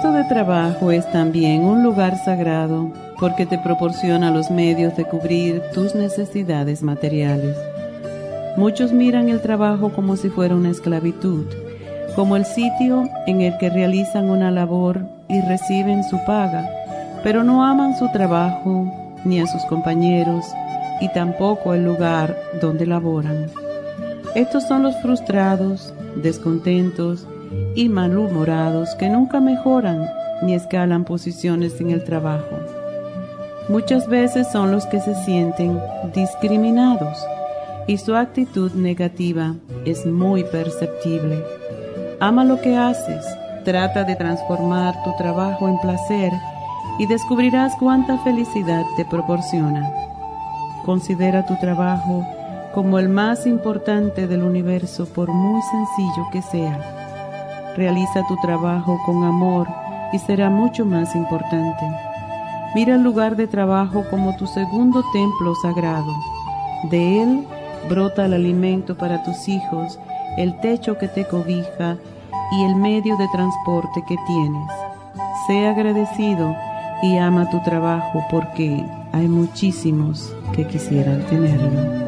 Puesto de trabajo es también un lugar sagrado porque te proporciona los medios de cubrir tus necesidades materiales. Muchos miran el trabajo como si fuera una esclavitud, como el sitio en el que realizan una labor y reciben su paga, pero no aman su trabajo ni a sus compañeros y tampoco el lugar donde laboran. Estos son los frustrados, descontentos, y malhumorados que nunca mejoran ni escalan posiciones en el trabajo. Muchas veces son los que se sienten discriminados y su actitud negativa es muy perceptible. Ama lo que haces, trata de transformar tu trabajo en placer y descubrirás cuánta felicidad te proporciona. Considera tu trabajo como el más importante del universo por muy sencillo que sea Realiza tu trabajo con amor y será mucho más importante. Mira el lugar de trabajo como tu segundo templo sagrado. De él brota el alimento para tus hijos, el techo que te cobija y el medio de transporte que tienes. Sé agradecido y ama tu trabajo porque hay muchísimos que quisieran tenerlo.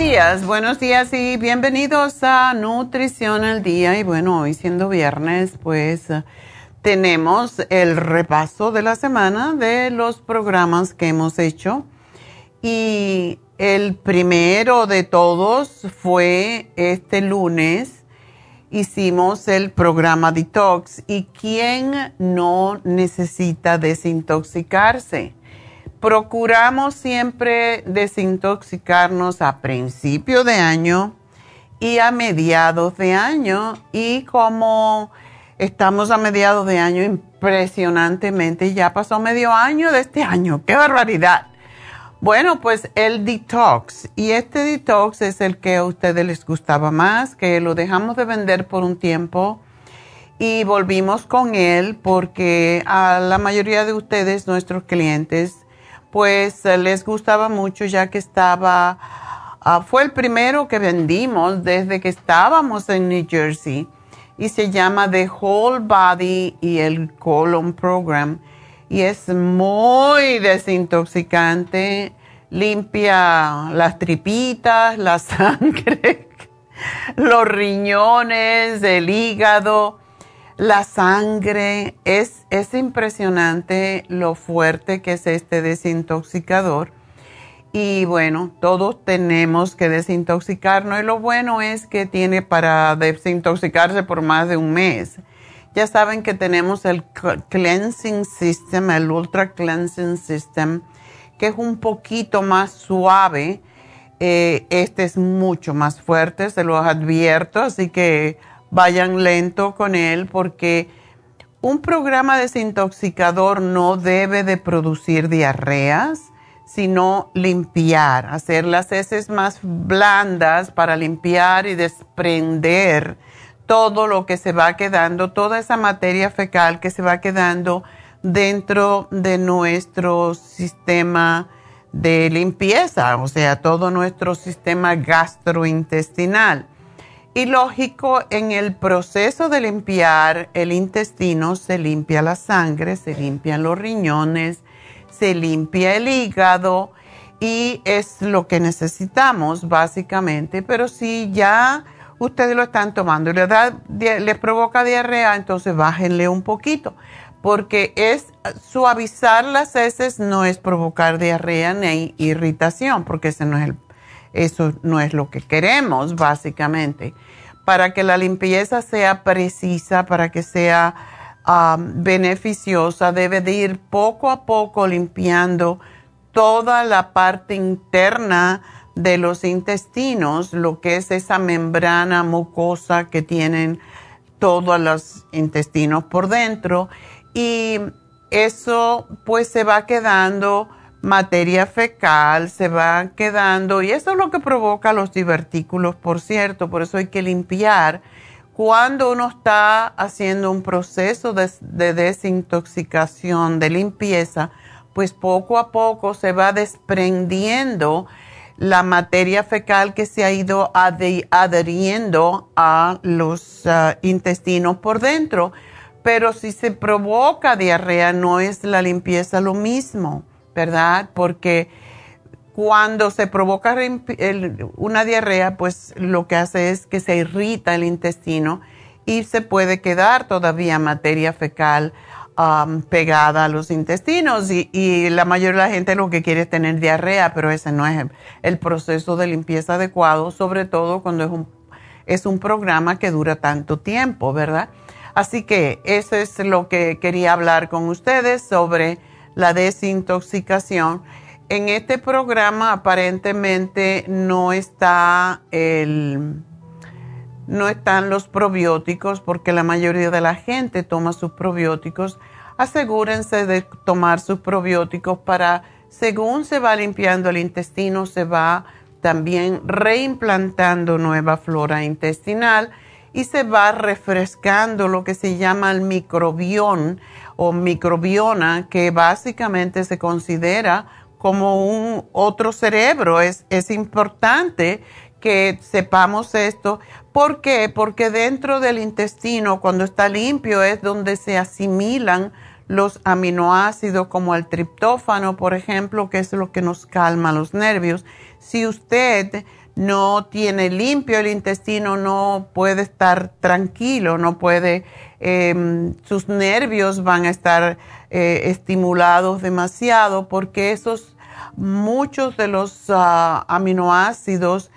818-841-1422. buenos días y bienvenidos a Nutrición al Día. Y bueno, hoy siendo viernes, pues tenemos el repaso de la semana de los programas que hemos hecho. Y el primero de todos fue este lunes. Hicimos el programa Detox y quién no necesita desintoxicarse procuramos siempre desintoxicarnos a principio de año y a mediados de año y como estamos a mediados de año impresionantemente, ya pasó medio año de este año, qué barbaridad. Bueno, pues el detox. Y este detox es el que a ustedes les gustaba más, que lo dejamos de vender por un tiempo y volvimos con él porque a la mayoría de ustedes, nuestros clientes, pues les gustaba mucho ya que estaba, ah, fue el primero que vendimos desde que estábamos en New Jersey y se llama The Whole Body y el Colon Program y es muy desintoxicante, limpia las tripitas, la sangre, los riñones, el hígado, la sangre. Es, es impresionante lo fuerte que es este desintoxicador. Y bueno, todos tenemos que desintoxicarnos y lo bueno es que tiene para desintoxicarse por más de un mes. Ya saben que tenemos el Cleansing System, el Ultra Cleansing System, que es un poquito más suave. Eh, este es mucho más fuerte, se los advierto, así que vayan lento con él porque un programa desintoxicador no debe de producir diarreas, sino limpiar, hacer las heces más blandas para limpiar y desprender todo lo que se va quedando, toda esa materia fecal que se va quedando dentro de nuestro sistema de limpieza, o sea, todo nuestro sistema gastrointestinal. Y lógico, en el proceso de limpiar el intestino se limpia la sangre, se limpian los riñones, se limpia el hígado y es lo que necesitamos básicamente. Pero si ya ustedes lo están tomando y les, les provoca diarrea, entonces bájenle un poquito, porque es suavizar las heces no es provocar diarrea ni irritación, porque ese no es eso no es lo que queremos básicamente. Para que la limpieza sea precisa, para que sea um, beneficiosa, debe de ir poco a poco limpiando toda la parte interna de los intestinos, lo que es esa membrana mucosa que tienen todos los intestinos por dentro y eso pues se va quedando materia fecal, se va quedando y eso es lo que provoca los divertículos, por cierto, por eso hay que limpiar. Cuando uno está haciendo un proceso de, de desintoxicación, de limpieza, pues poco a poco se va desprendiendo la materia fecal que se ha ido adheriendo a los ah, intestinos por dentro. Pero si se provoca diarrea, no es la limpieza lo mismo, ¿verdad? Porque cuando se provoca una diarrea, pues lo que hace es que se irrita el intestino y se puede quedar todavía materia fecal Um, pegada a los intestinos y, la mayoría de la gente lo que quiere es tener diarrea, pero ese no es el, proceso de limpieza adecuado, sobre todo cuando es un, es un programa que dura tanto tiempo, ¿verdad? Así que eso es lo que quería hablar con ustedes sobre la desintoxicación. En este programa aparentemente no está el no están los probióticos porque la mayoría de la gente toma sus probióticos asegúrense de tomar sus probióticos para, según se va limpiando el intestino, se va también reimplantando nueva flora intestinal y se va refrescando lo que se llama el microbión o microbiona, que básicamente se considera como un otro cerebro. Es, es importante que sepamos esto. ¿Por qué? Porque dentro del intestino, cuando está limpio, es donde se asimilan los aminoácidos como el triptófano, por ejemplo, que es lo que nos calma los nervios. Si usted no tiene limpio el intestino, no puede estar tranquilo, no puede, em, sus nervios van a estar eh, estimulados demasiado porque esos, muchos de los ah, aminoácidos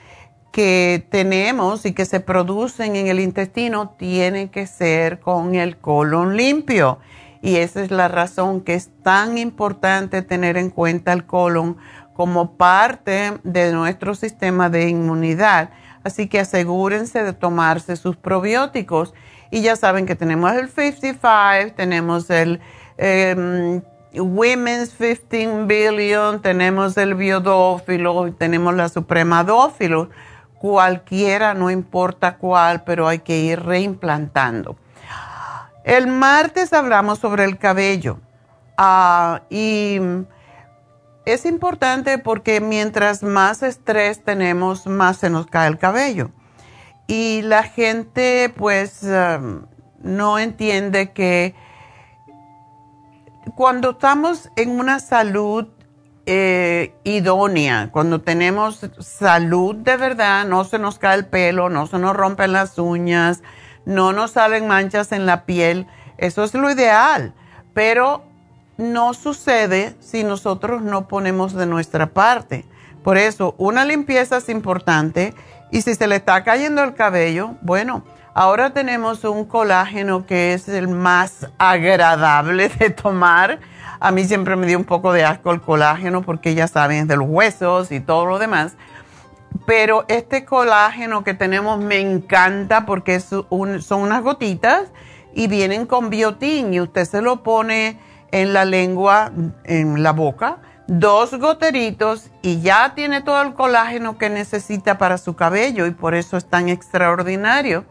que tenemos y que se producen en el intestino tienen que ser con el colon limpio. Y esa es la razón que es tan importante tener en cuenta el colon como parte de nuestro sistema de inmunidad. Así que asegúrense de tomarse sus probióticos. Y ya saben que tenemos el 55, tenemos el, em, Women's 15 Billion, tenemos el biodófilo, tenemos la supremadófilo. Cualquiera, no importa cuál, pero hay que ir reimplantando. El martes hablamos sobre el cabello. Ah, y es importante porque mientras más estrés tenemos, más se nos cae el cabello. Y la gente pues um, no entiende que cuando estamos en una salud eh, idónea, cuando tenemos salud de verdad, no se nos cae el pelo, no se nos rompen las uñas, no nos salen manchas en la piel, eso es lo ideal. Pero no sucede si nosotros no ponemos de nuestra parte. Por eso, una limpieza es importante y si se le está cayendo el cabello, bueno, ahora tenemos un colágeno que es el más agradable de tomar. A mí siempre me dio un poco de asco el colágeno porque ya saben, de los huesos y todo lo demás. Pero este colágeno que tenemos me encanta porque son unas gotitas y vienen con biotín y usted se lo pone en la lengua, en la boca, dos goteritos y ya tiene todo el colágeno que necesita para su cabello y por eso es tan extraordinario.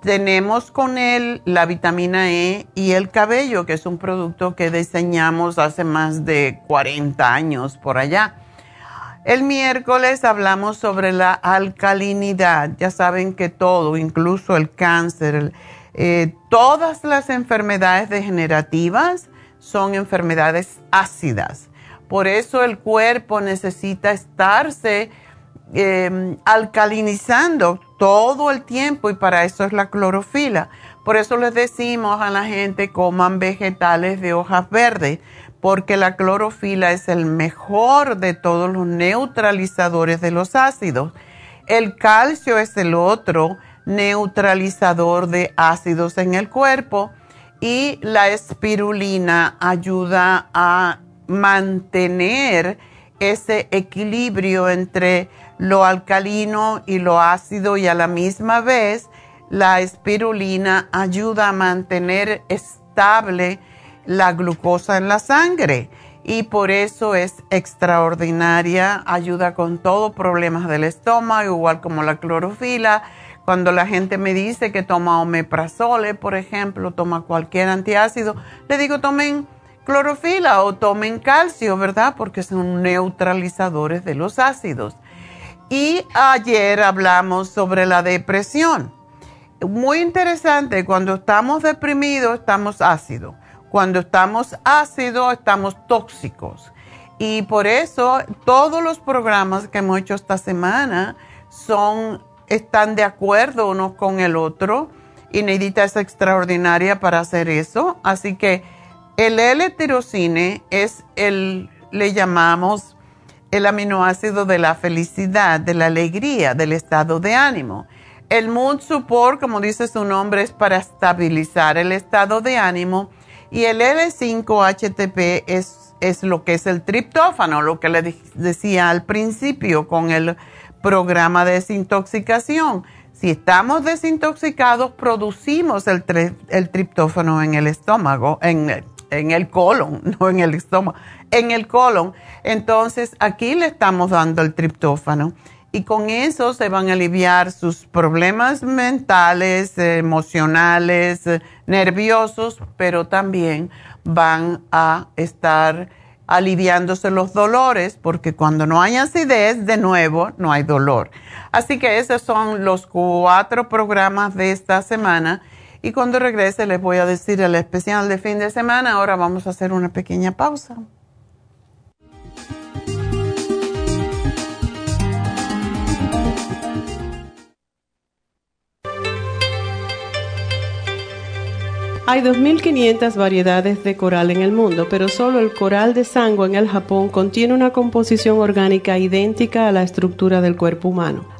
Tenemos con él la vitamina E y el cabello, que es un producto que diseñamos hace más de 40 años por allá. El miércoles hablamos sobre la alcalinidad. Ya saben que todo, incluso el cáncer, eh, todas las enfermedades degenerativas, son enfermedades ácidas. Por eso el cuerpo necesita estarse em, alcalinizando todo el tiempo y para eso es la clorofila. Por eso les decimos a la gente coman vegetales de hojas verdes, porque la clorofila es el mejor de todos los neutralizadores de los ácidos. El calcio es el otro neutralizador de ácidos en el cuerpo y la espirulina ayuda a mantener ese equilibrio entre lo alcalino y lo ácido y a la misma vez la espirulina ayuda a mantener estable la glucosa en la sangre. Y por eso es extraordinaria, ayuda con todos problemas del estómago, igual como la clorofila cuando la gente me dice que toma omeprazole, por ejemplo, toma cualquier antiácido, le digo tomen clorofila o tomen calcio, ¿verdad? Porque son neutralizadores de los ácidos. Y ayer hablamos sobre la depresión. Muy interesante, cuando estamos deprimidos estamos ácidos. Cuando estamos ácidos estamos tóxicos. Y por eso todos los programas que hemos hecho esta semana son están de acuerdo uno con el otro y Neidita es extraordinaria para hacer eso. Así que el L-tirocine es el, le llamamos el aminoácido de la felicidad, de la alegría, del estado de ánimo. El Mood Support, como dice su nombre, es para estabilizar el estado de ánimo. Y el L5-HTP es, es lo que es el triptófano, lo que le decía al principio con el programa de desintoxicación. Si estamos desintoxicados, producimos el, triptófano en el estómago, en, en el colon, no en el estómago, en el colon. Entonces, aquí le estamos dando el triptófano y con eso se van a aliviar sus problemas mentales, emocionales, nerviosos, pero también van a estar aliviándose los dolores, porque cuando no hay acidez, de nuevo, no hay dolor. Así que esos son los cuatro programas de esta semana. Y cuando regrese les voy a decir el especial de fin de semana. Ahora vamos a hacer una pequeña pausa. Hay 2.500 variedades de coral en el mundo, pero solo el coral de sangre en el Japón contiene una composición orgánica idéntica a la estructura del cuerpo humano.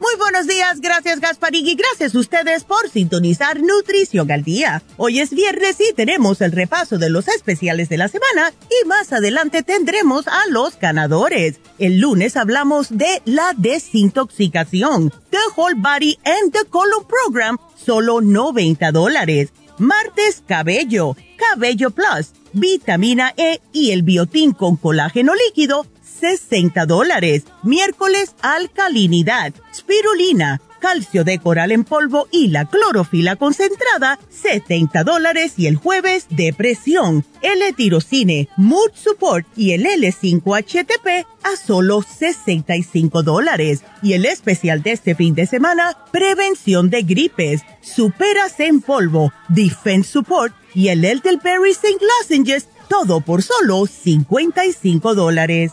Muy buenos días, gracias Gasparín y gracias a ustedes por sintonizar Nutrición al Día. Hoy es viernes y tenemos el repaso de los especiales de la semana y más adelante tendremos a los ganadores. El lunes hablamos de la desintoxicación, The Whole Body and the Colon Program, solo 90 dólares. Martes, cabello, cabello plus, vitamina E y el biotín con colágeno líquido, 60 dólares. Miércoles, alcalinidad, spirulina, calcio de coral en polvo y la clorofila concentrada, 70 dólares. Y el jueves, depresión, L-tirocine, mood support y el L5-HTP a solo 65 dólares. Y el especial de este fin de semana, prevención de gripes, superas en polvo, defense support y el Elderberry St. Lozenges, todo por solo 55 dólares.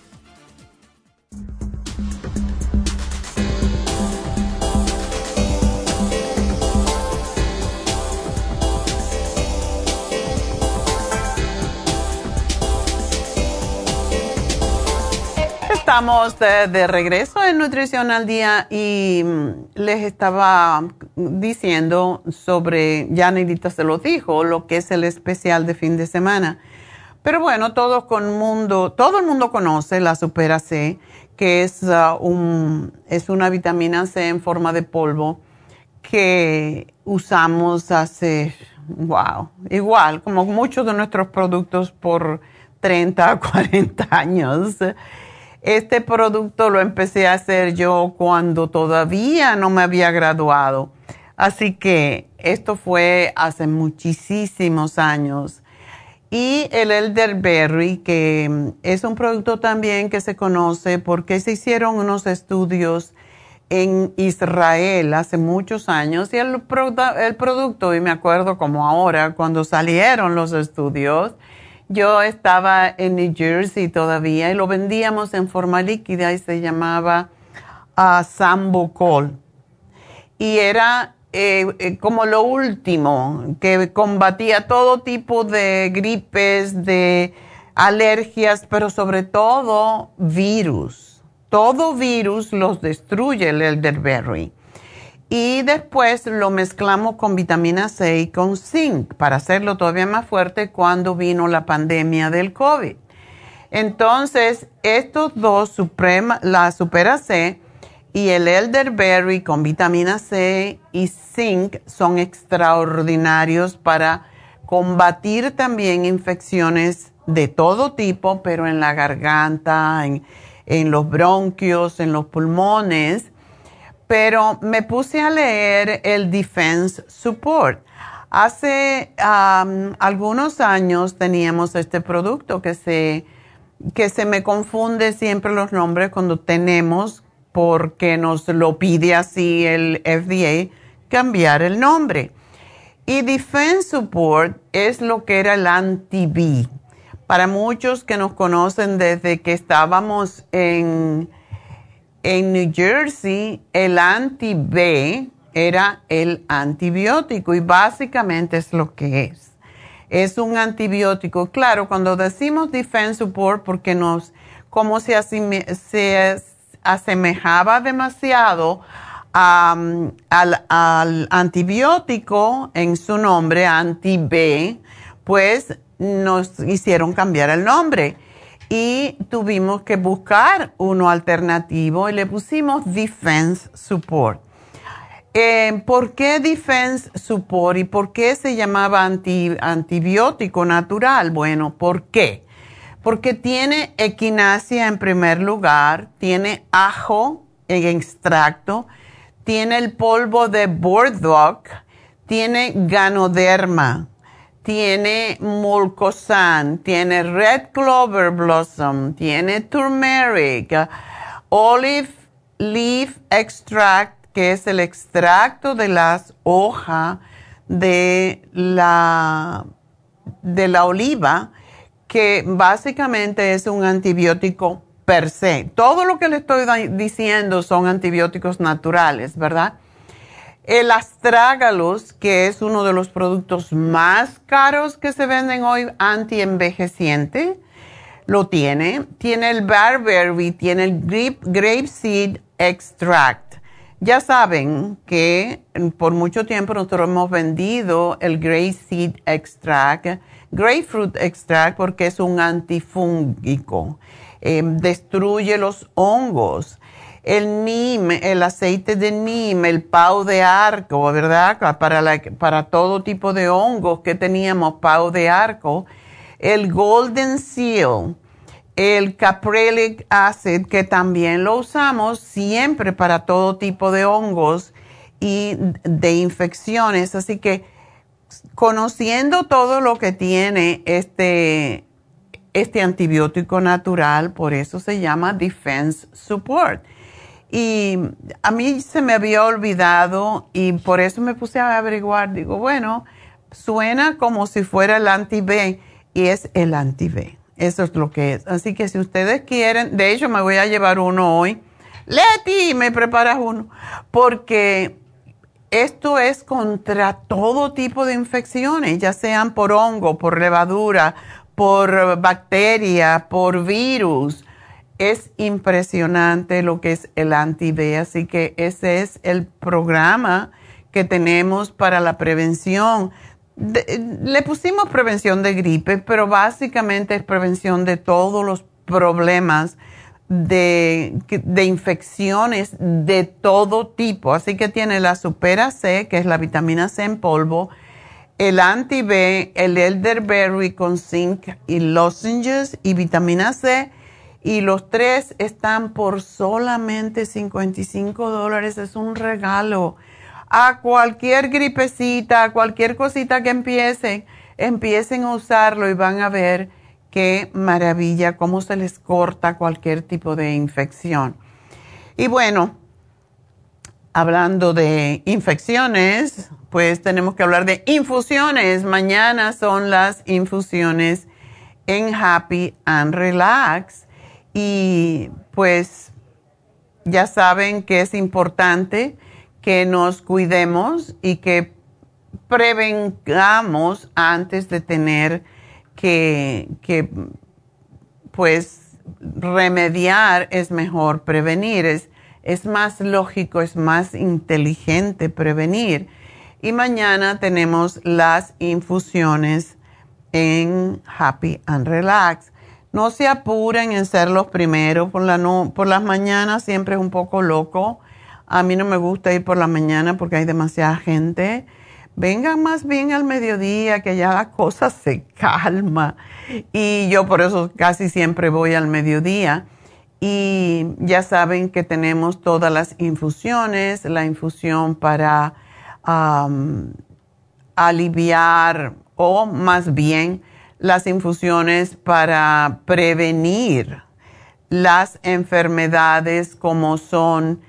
Estamos de, regreso en Nutrición al Día y mm, les estaba diciendo sobre, ya Neidita se lo dijo, lo que es el especial de fin de semana. Pero bueno, todo, con mundo, todo el mundo conoce la Supera C, que es, uh, un, es una vitamina C en forma de polvo que usamos hace, wow, igual como muchos de nuestros productos por 30, 40 años. Este producto lo empecé a hacer yo cuando todavía no me había graduado. Así que esto fue hace muchísimos años. Y el elderberry, que es un producto también que se conoce porque se hicieron unos estudios en Israel hace muchos años y el, el producto, y me acuerdo como ahora, cuando salieron los estudios, yo estaba en New Jersey todavía y lo vendíamos en forma líquida y se llamaba uh, Sambucol. Y era eh, eh, como lo último, que combatía todo tipo de gripes, de alergias, pero sobre todo virus. Todo virus los destruye el elderberry. Y después lo mezclamos con vitamina C y con zinc para hacerlo todavía más fuerte cuando vino la pandemia del COVID. Entonces, estos dos, Suprema, la Supera C y el Elderberry con vitamina C y zinc son extraordinarios para combatir también infecciones de todo tipo, pero en la garganta, en, en los bronquios, en los pulmones pero me puse a leer el Defense Support. Hace algunos años teníamos este producto que se, que se me confunde siempre los nombres cuando tenemos, porque nos lo pide así el FDA, cambiar el nombre. Y Defense Support es lo que era el anti-B. Para muchos que nos conocen desde que estábamos en en New Jersey, el anti-B era el antibiótico y básicamente es lo que es. Es un antibiótico. Claro, cuando decimos defense support, porque nos, como se, asemejaba demasiado al, al antibiótico en su nombre, anti-B, pues nos hicieron cambiar el nombre y tuvimos que buscar uno alternativo y le pusimos Defense Support. Eh, ¿Por qué Defense Support y por qué se llamaba antibiótico natural? Bueno, ¿por qué? Porque tiene equinacia en primer lugar, tiene ajo en extracto, tiene el polvo de burdock, tiene ganoderma, tiene mulcosan, tiene red clover blossom, tiene turmeric, olive leaf extract, que es el extracto de las hojas de la, de la oliva, que básicamente es un antibiótico per se. Todo lo que le estoy diciendo son antibióticos naturales, ¿verdad? El astrágalus, que es uno de los productos más caros que se venden hoy, anti-envejeciente, lo tiene. Tiene el barberry, tiene el grape, grape seed extract. Ya saben que por mucho tiempo nosotros hemos vendido el grape seed extract, grapefruit extract, porque es un antifúngico. Em, destruye los hongos. El NIM, el aceite de NIM, el pau de arco, ¿verdad? Para, para todo tipo de hongos que teníamos, pau de arco. El golden seal, el caprilic acid, que también lo usamos siempre para todo tipo de hongos y de infecciones. Así que conociendo todo lo que tiene este, este antibiótico natural, por eso se llama Defense Support. Y a mí se me había olvidado y por eso me puse a averiguar. Digo, bueno, suena como si fuera el anti-B y es el anti-B. Eso es lo que es. Así que si ustedes quieren, de hecho me voy a llevar uno hoy. Leti, me preparas uno. Porque esto es contra todo tipo de infecciones, ya sean por hongo, por levadura, por bacteria, por virus. Es impresionante lo que es el anti-B, así que ese es el programa que tenemos para la prevención le pusimos prevención de gripe, pero básicamente es prevención de todos los problemas de, infecciones de todo tipo. Así que tiene la Supera C, que es la vitamina C en polvo, el anti-B, el elderberry con zinc y lozenges y vitamina C. Y los tres están por solamente 55 dólares. Es un regalo a cualquier gripecita, a cualquier cosita que empiecen, empiecen a usarlo y van a ver qué maravilla, cómo se les corta cualquier tipo de infección. Y bueno, hablando de infecciones, pues tenemos que hablar de infusiones. Mañana son las infusiones en Happy and Relax. Y pues ya saben que es importante que nos cuidemos y que prevengamos antes de tener que, pues, remediar es mejor prevenir. Es, es más lógico, es más inteligente prevenir. Y mañana tenemos las infusiones en Happy and Relax. No se apuren en ser los primeros. Por, la no, por las mañanas siempre es un poco loco a mí no me gusta ir por la mañana porque hay demasiada gente. Vengan más bien al mediodía, que ya la cosa se calma. Y yo por eso casi siempre voy al mediodía. Y ya saben que tenemos todas las infusiones, la infusión para aliviar o más bien las infusiones para prevenir las enfermedades como son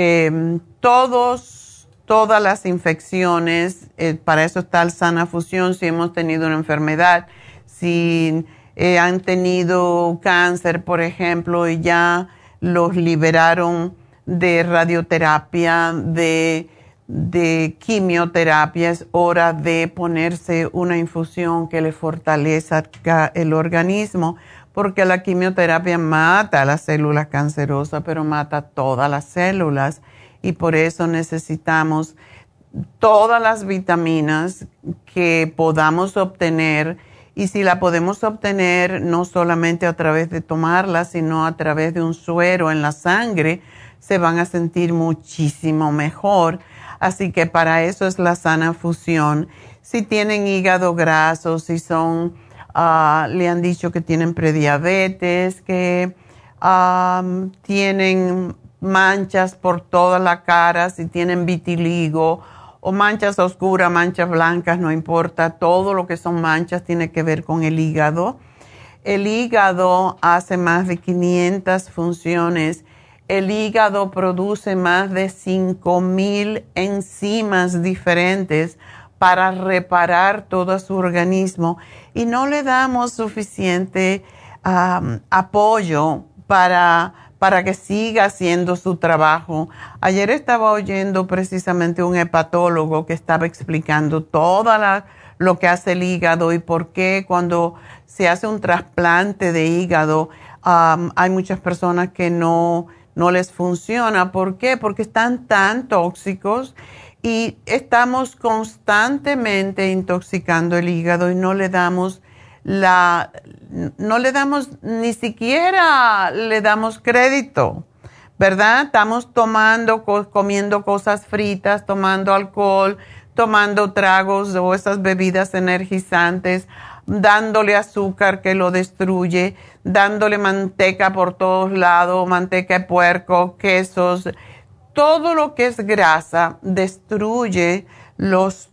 Em, todos, todas las infecciones, eh, para eso está el sana fusión, si hemos tenido una enfermedad, si eh, han tenido cáncer, por ejemplo, y ya los liberaron de radioterapia, de, de quimioterapia, es hora de ponerse una infusión que le fortalezca el organismo porque la quimioterapia mata las células cancerosas, pero mata todas las células y por eso necesitamos todas las vitaminas que podamos obtener y si la podemos obtener no solamente a través de tomarla, sino a través de un suero en la sangre, se van a sentir muchísimo mejor. Así que para eso es la sana fusión. Si tienen hígado graso, si son, ah, le han dicho que tienen prediabetes, que tienen manchas por toda la cara, si tienen vitiligo o manchas oscuras, manchas blancas, no importa, todo lo que son manchas tiene que ver con el hígado. El hígado hace más de 500 funciones. El hígado produce más de 5000 enzimas diferentes para reparar todo su organismo y no le damos suficiente apoyo para para que siga haciendo su trabajo. Ayer estaba oyendo precisamente un hepatólogo que estaba explicando todo lo que hace el hígado y por qué cuando se hace un trasplante de hígado hay muchas personas que no, no les funciona. ¿Por qué? Porque están tan tóxicos y estamos constantemente intoxicando el hígado y no le damos la, no le damos, ni siquiera le damos crédito, ¿verdad? Estamos tomando, comiendo cosas fritas, tomando alcohol, tomando tragos o esas bebidas energizantes, dándole azúcar que lo destruye, dándole manteca por todos lados, manteca de puerco, quesos, todo lo que es grasa destruye los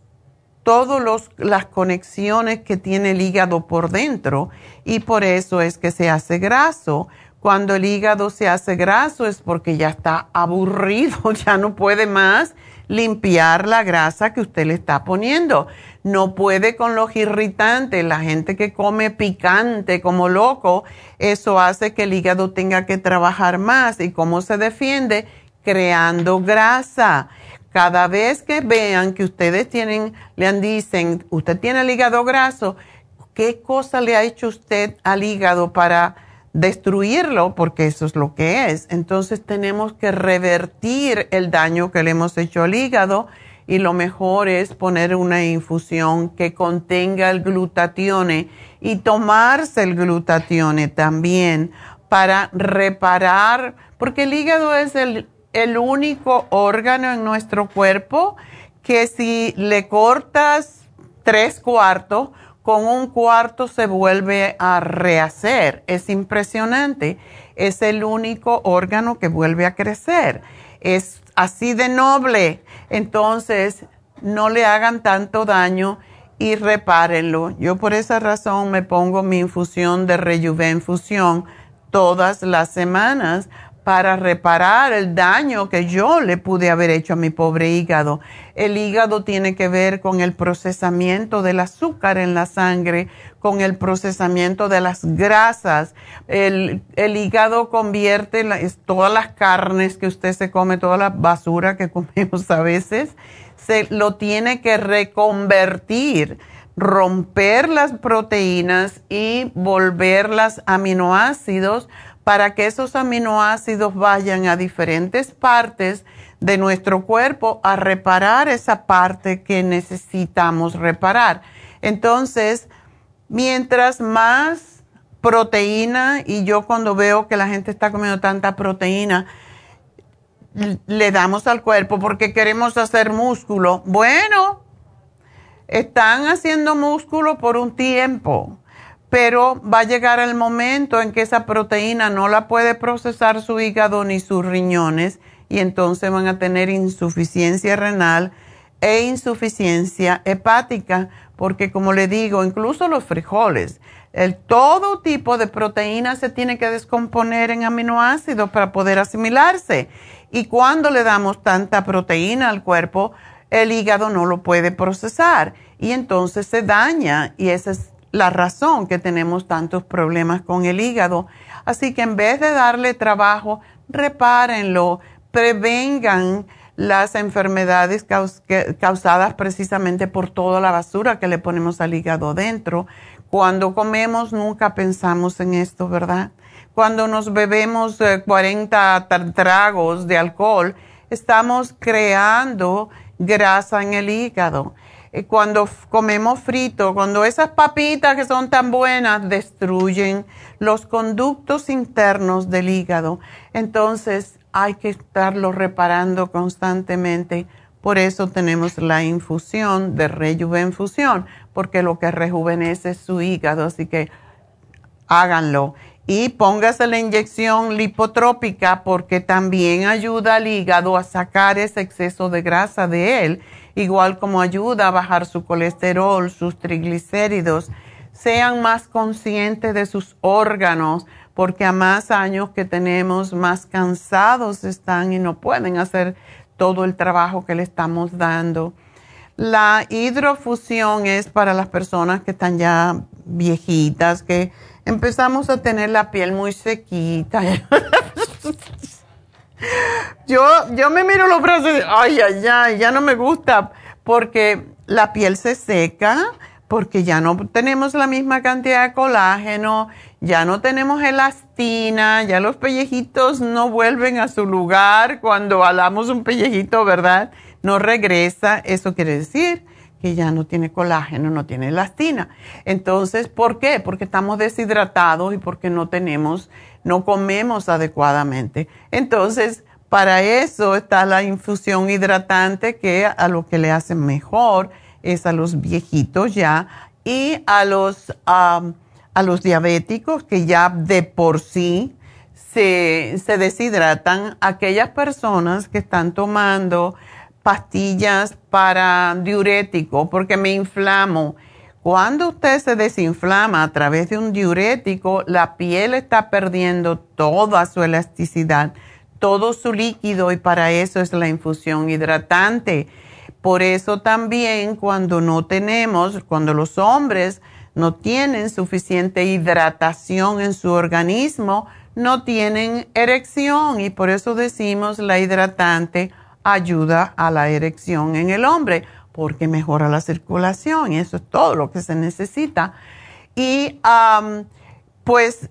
todas las conexiones que tiene el hígado por dentro y por eso es que se hace graso. Cuando el hígado se hace graso es porque ya está aburrido, ya no puede más limpiar la grasa que usted le está poniendo. No puede con los irritantes. La gente que come picante como loco, eso hace que el hígado tenga que trabajar más. ¿Y cómo se defiende? Creando grasa. Cada vez que vean que ustedes tienen, le han dicen, usted tiene el hígado graso, ¿qué cosa le ha hecho usted al hígado para destruirlo? Porque eso es lo que es. Entonces tenemos que revertir el daño que le hemos hecho al hígado y lo mejor es poner una infusión que contenga el glutatione y tomarse el glutatione también para reparar, porque el hígado es el el único órgano en nuestro cuerpo que si le cortas tres cuartos, con un cuarto se vuelve a rehacer. Es impresionante. Es el único órgano que vuelve a crecer. Es así de noble. Entonces, no le hagan tanto daño y repárenlo. Yo por esa razón me pongo mi infusión de Rejuven Fusión todas las semanas para reparar el daño que yo le pude haber hecho a mi pobre hígado. El hígado tiene que ver con el procesamiento del azúcar en la sangre, con el procesamiento de las grasas. El, hígado convierte todas las carnes que usted se come, toda la basura que comemos a veces, se lo tiene que reconvertir romper las proteínas y volverlas aminoácidos para que esos aminoácidos vayan a diferentes partes de nuestro cuerpo a reparar esa parte que necesitamos reparar. Entonces, mientras más proteína, y yo cuando veo que la gente está comiendo tanta proteína, le damos al cuerpo porque queremos hacer músculo. Bueno, están haciendo músculo por un tiempo pero va a llegar el momento en que esa proteína no la puede procesar su hígado ni sus riñones y entonces van a tener insuficiencia renal e insuficiencia hepática, porque como le digo, incluso los frijoles, el, todo tipo de proteína se tiene que descomponer en aminoácidos para poder asimilarse. Y cuando le damos tanta proteína al cuerpo, el hígado no lo puede procesar y entonces se daña y ese es la razón que tenemos tantos problemas con el hígado. Así que en vez de darle trabajo, repárenlo, prevengan las enfermedades causadas precisamente por toda la basura que le ponemos al hígado dentro. Cuando comemos nunca pensamos en esto, ¿verdad? Cuando nos bebemos 40 eh, tragos de alcohol, estamos creando grasa en el hígado. Eh, cuando comemos frito, cuando esas papitas que son tan buenas destruyen los conductos internos del hígado, entonces hay que estarlo reparando constantemente Por eso tenemos la infusión de Rejuvenfusión, porque lo que rejuvenece es su hígado, así que háganlo. Y póngase la inyección lipotrópica porque también ayuda al hígado a sacar ese exceso de grasa de él, igual como ayuda a bajar su colesterol, sus triglicéridos. Sean más conscientes de sus órganos, porque a más años que tenemos, más cansados están y no pueden hacer todo el trabajo que le estamos dando. La hidrofusión es para las personas que están ya viejitas, que empezamos a tener la piel muy sequita. yo, yo me miro los brazos y ay, ay, ay, ya no me gusta porque la piel se seca, porque ya no tenemos la misma cantidad de colágeno, ya no tenemos elastina, ya los pellejitos no vuelven a su lugar cuando alamos un pellejito, ¿verdad? No regresa, eso quiere decir que ya no tiene colágeno, no tiene elastina. Entonces, ¿por qué? Porque estamos deshidratados y porque no tenemos, no comemos adecuadamente. Entonces, para eso está la infusión hidratante que a lo que le hace mejor es a los viejitos ya y a los, a los diabéticos que ya de por sí se, se deshidratan, aquellas personas que están tomando pastillas para diurético porque me inflamo. Cuando usted se desinflama a través de un diurético, la piel está perdiendo toda su elasticidad, todo su líquido y para eso es la infusión hidratante. Por eso también cuando no tenemos, cuando los hombres no tienen suficiente hidratación en su organismo, no tienen erección y por eso decimos la hidratante ayuda a la erección en el hombre porque mejora la circulación y eso es todo lo que se necesita. Y pues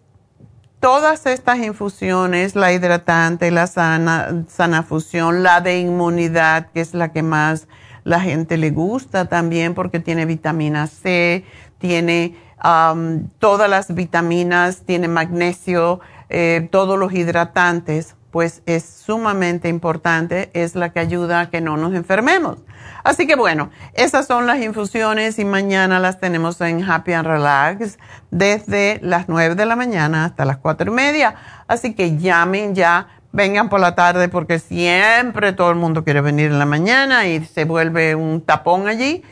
todas estas infusiones, la hidratante, la sana, fusión, la de inmunidad, que es la que más la gente le gusta también porque tiene vitamina C, tiene todas las vitaminas, tiene magnesio, eh, todos los hidratantes pues es sumamente importante, es la que ayuda a que no nos enfermemos. Así que bueno, esas son las infusiones y mañana las tenemos en Happy and Relax desde las 9 de la mañana hasta las 4 y media. Así que llamen ya, vengan por la tarde porque siempre todo el mundo quiere venir en la mañana y se vuelve un tapón allí.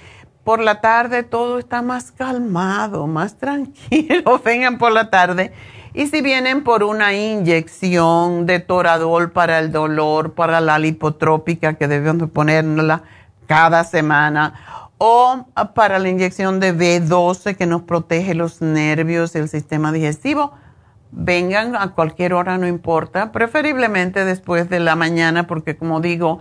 Por la tarde todo está más calmado, más tranquilo. vengan por la tarde y si vienen por una inyección de toradol para el dolor, para la lipotrópica que debemos ponerla cada semana, o para la inyección de B12 que nos protege los nervios y el sistema digestivo, vengan a cualquier hora, no importa, preferiblemente después de la mañana, porque como digo,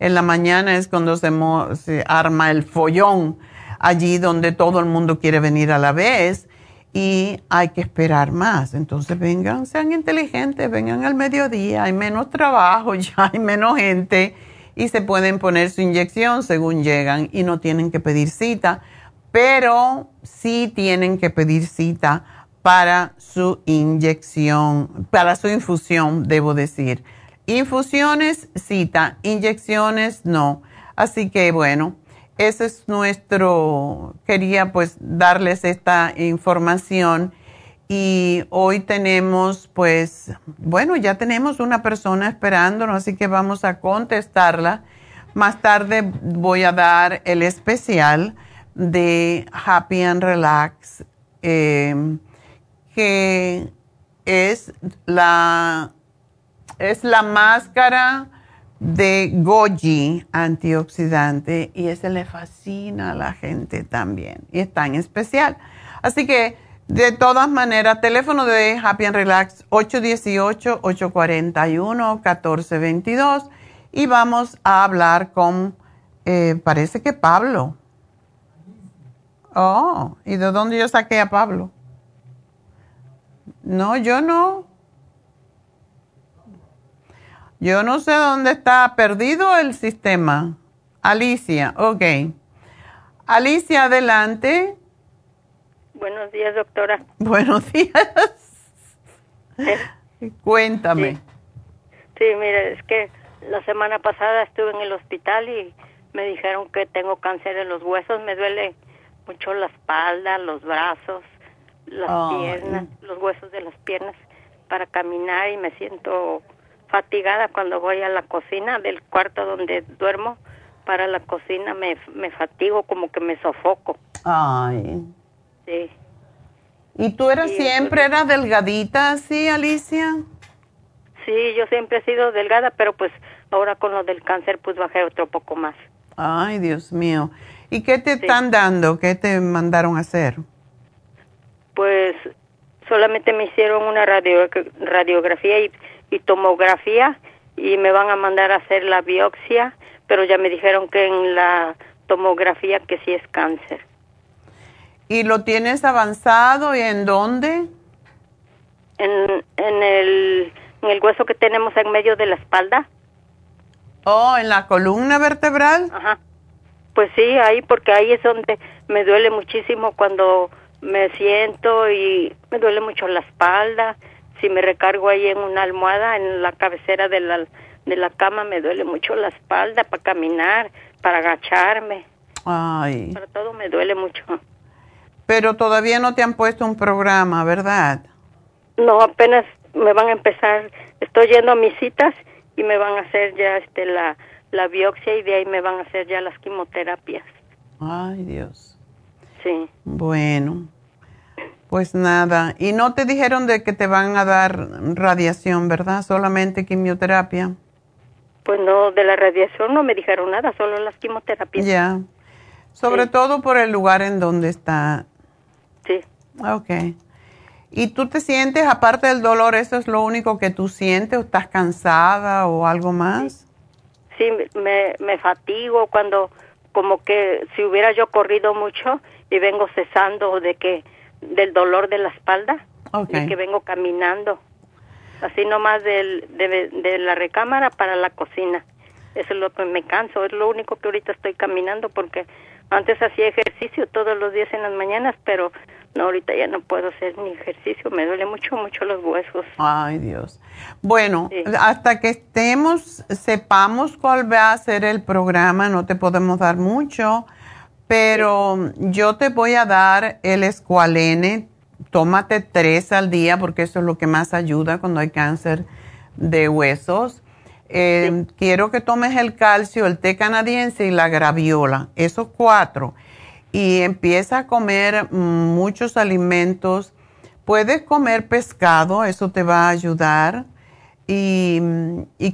en la mañana es cuando se, se arma el follón, allí donde todo el mundo quiere venir a la vez y hay que esperar más. Entonces vengan, sean inteligentes, vengan al mediodía, hay menos trabajo, ya hay menos gente y se pueden poner su inyección según llegan y no tienen que pedir cita, pero sí tienen que pedir cita para su inyección, para su infusión, debo decir. Infusiones, cita, inyecciones, no. Así que bueno, ese es nuestro, quería pues darles esta información y hoy tenemos pues, bueno, ya tenemos una persona esperándonos, así que vamos a contestarla. Más tarde voy a dar el especial de Happy and Relax, em, que es la, es la máscara de goji antioxidante y ese le fascina a la gente también y es tan especial. Así que de todas maneras, teléfono de Happy and Relax 818-841-1422 y vamos a hablar con, eh, parece que Pablo. Oh, ¿y de dónde yo saqué a Pablo? No, yo no. Yo no sé dónde está perdido el sistema. Alicia, ok. Alicia, adelante. Buenos días, doctora. Buenos días. Cuéntame. Sí. mire, es que la semana pasada estuve en el hospital y me dijeron que tengo cáncer en los huesos, me duele mucho la espalda, los brazos, las piernas, los huesos de las piernas para caminar y me siento fatigada cuando voy a la cocina del cuarto donde duermo para la cocina me, me fatigo como que me sofoco. Ay. Sí. ¿Y tú eras siempre, eras delgadita así, Alicia? Sí, yo siempre he sido delgada, pero pues ahora con lo del cáncer pues bajé otro poco más. Ay, Dios mío. ¿Y qué te están dando? ¿Qué te mandaron a hacer? Pues solamente me hicieron una radiografía y, y, tomografía y me van a mandar a hacer la biopsia, pero ya me dijeron que en la tomografía que sí es cáncer. ¿Y lo tienes avanzado y en dónde? En, en, el, en el hueso que tenemos en medio de la espalda. Oh, en la columna vertebral. Ajá. Pues sí, ahí, porque ahí es donde me duele muchísimo cuando me siento y me duele mucho la espalda. Si me recargo ahí en una almohada, en la cabecera de la, de la cama, me duele mucho la espalda para caminar, para agacharme. Ay. Para todo me duele mucho. Pero todavía no te han puesto un programa, ¿verdad? No, apenas me van a empezar. Estoy yendo a mis citas y me van a hacer ya este la, la biopsia y de ahí me van a hacer ya las quimioterapias. Ay, Dios. Sí. Bueno, pues nada. ¿Y no te dijeron de que te van a dar radiación, verdad? Solamente quimioterapia. Pues no, de la radiación no me dijeron nada, solo las quimioterapias. Ya. Sobre todo por el lugar en donde está Sí. Ok. ¿Y tú te sientes, aparte del dolor, eso es lo único que tú sientes o estás cansada o algo más? Sí, me, me fatigo cuando como que si hubiera yo corrido mucho y vengo cesando de que del dolor de la espalda, okay. de que vengo caminando, así nomás del, de, de la recámara para la cocina. Eso es lo que me canso, es lo único que ahorita estoy caminando porque antes hacía ejercicio todos los días en las mañanas, pero no, ahorita ya no puedo hacer ni ejercicio, me duele mucho, mucho los huesos. Ay, Dios. Bueno, hasta que estemos, sepamos cuál va a ser el programa, no te podemos dar mucho, pero yo te voy a dar el escualene, tómate tres al día porque eso es lo que más ayuda cuando hay cáncer de huesos. Eh, quiero que tomes el calcio, el té canadiense y la graviola, esos cuatro y empieza a comer muchos alimentos. Puedes comer pescado, eso te va a ayudar. Y,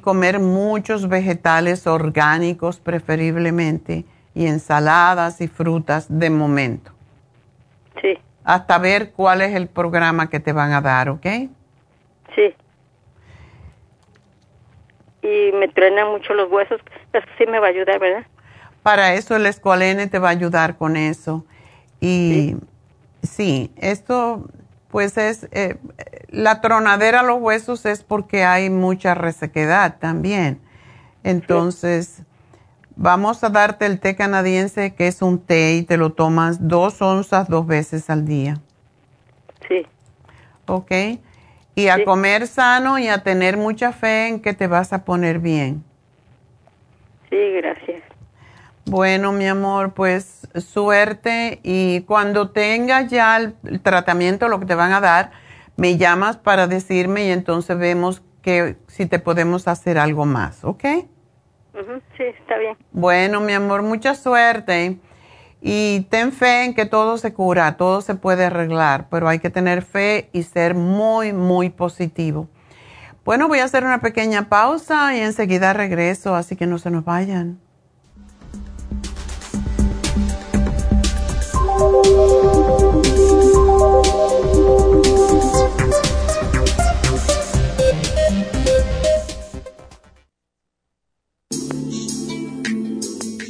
comer muchos vegetales orgánicos preferiblemente y ensaladas y frutas de momento. Sí. Hasta ver cuál es el programa que te van a dar, ¿ok? Sí. Y me truenan mucho los huesos, eso sí me va a ayudar, ¿verdad? Para eso el escualene te va a ayudar con eso. Y sí, esto pues es, eh, la tronadera a los huesos es porque hay mucha resequedad también. Entonces, vamos a darte el té canadiense, que es un té, y te lo tomas dos onzas dos veces al día. Sí. ¿Ok? Y a comer sano y a tener mucha fe en que te vas a poner bien. Sí, gracias. Bueno, mi amor, pues suerte y cuando tengas ya el, tratamiento, lo que te van a dar, me llamas para decirme y entonces vemos que si te podemos hacer algo más, ¿ok? Sí, está bien. Bueno, mi amor, mucha suerte y ten fe en que todo se cura, todo se puede arreglar, pero hay que tener fe y ser muy, muy positivo. Bueno, voy a hacer una pequeña pausa y enseguida regreso, así que no se nos vayan.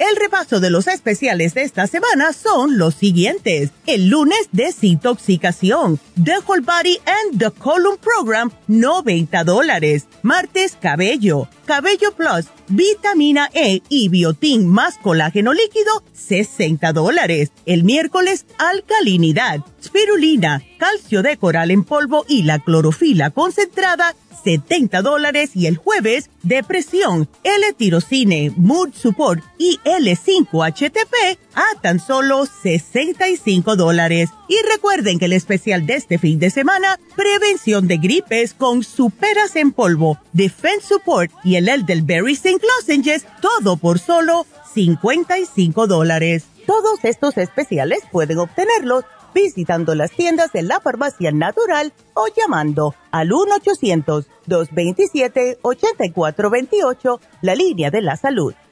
El repaso de los especiales de esta semana son los siguientes. El lunes, desintoxicación. The Whole Body and the Column Program, 90 dólares. Martes, cabello. Cabello Plus, vitamina E y biotín más colágeno líquido, 60 dólares. El miércoles, alcalinidad, spirulina, calcio de coral en polvo y la clorofila concentrada, 70 dólares y el jueves, depresión, L-tirocine, mood support y L5-HTP a tan solo 65 dólares. Y recuerden que el especial de este fin de semana, prevención de gripes con superas en polvo, defense support y el Elderberry St. Lozenges, todo por solo 55 dólares. Todos estos especiales pueden obtenerlos visitando las tiendas de la farmacia natural o llamando al 1-800-227-8428, la línea de la salud.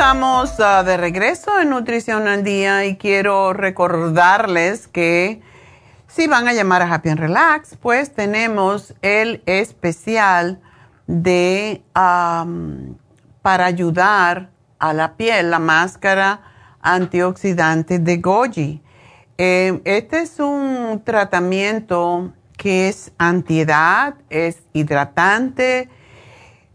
Estamos ah, de regreso en Nutrición al Día y quiero recordarles que si van a llamar a Happy and Relax, pues tenemos el especial de para ayudar a la piel, la máscara antioxidante de Goji. Eh, este es un tratamiento que es antiedad, es hidratante,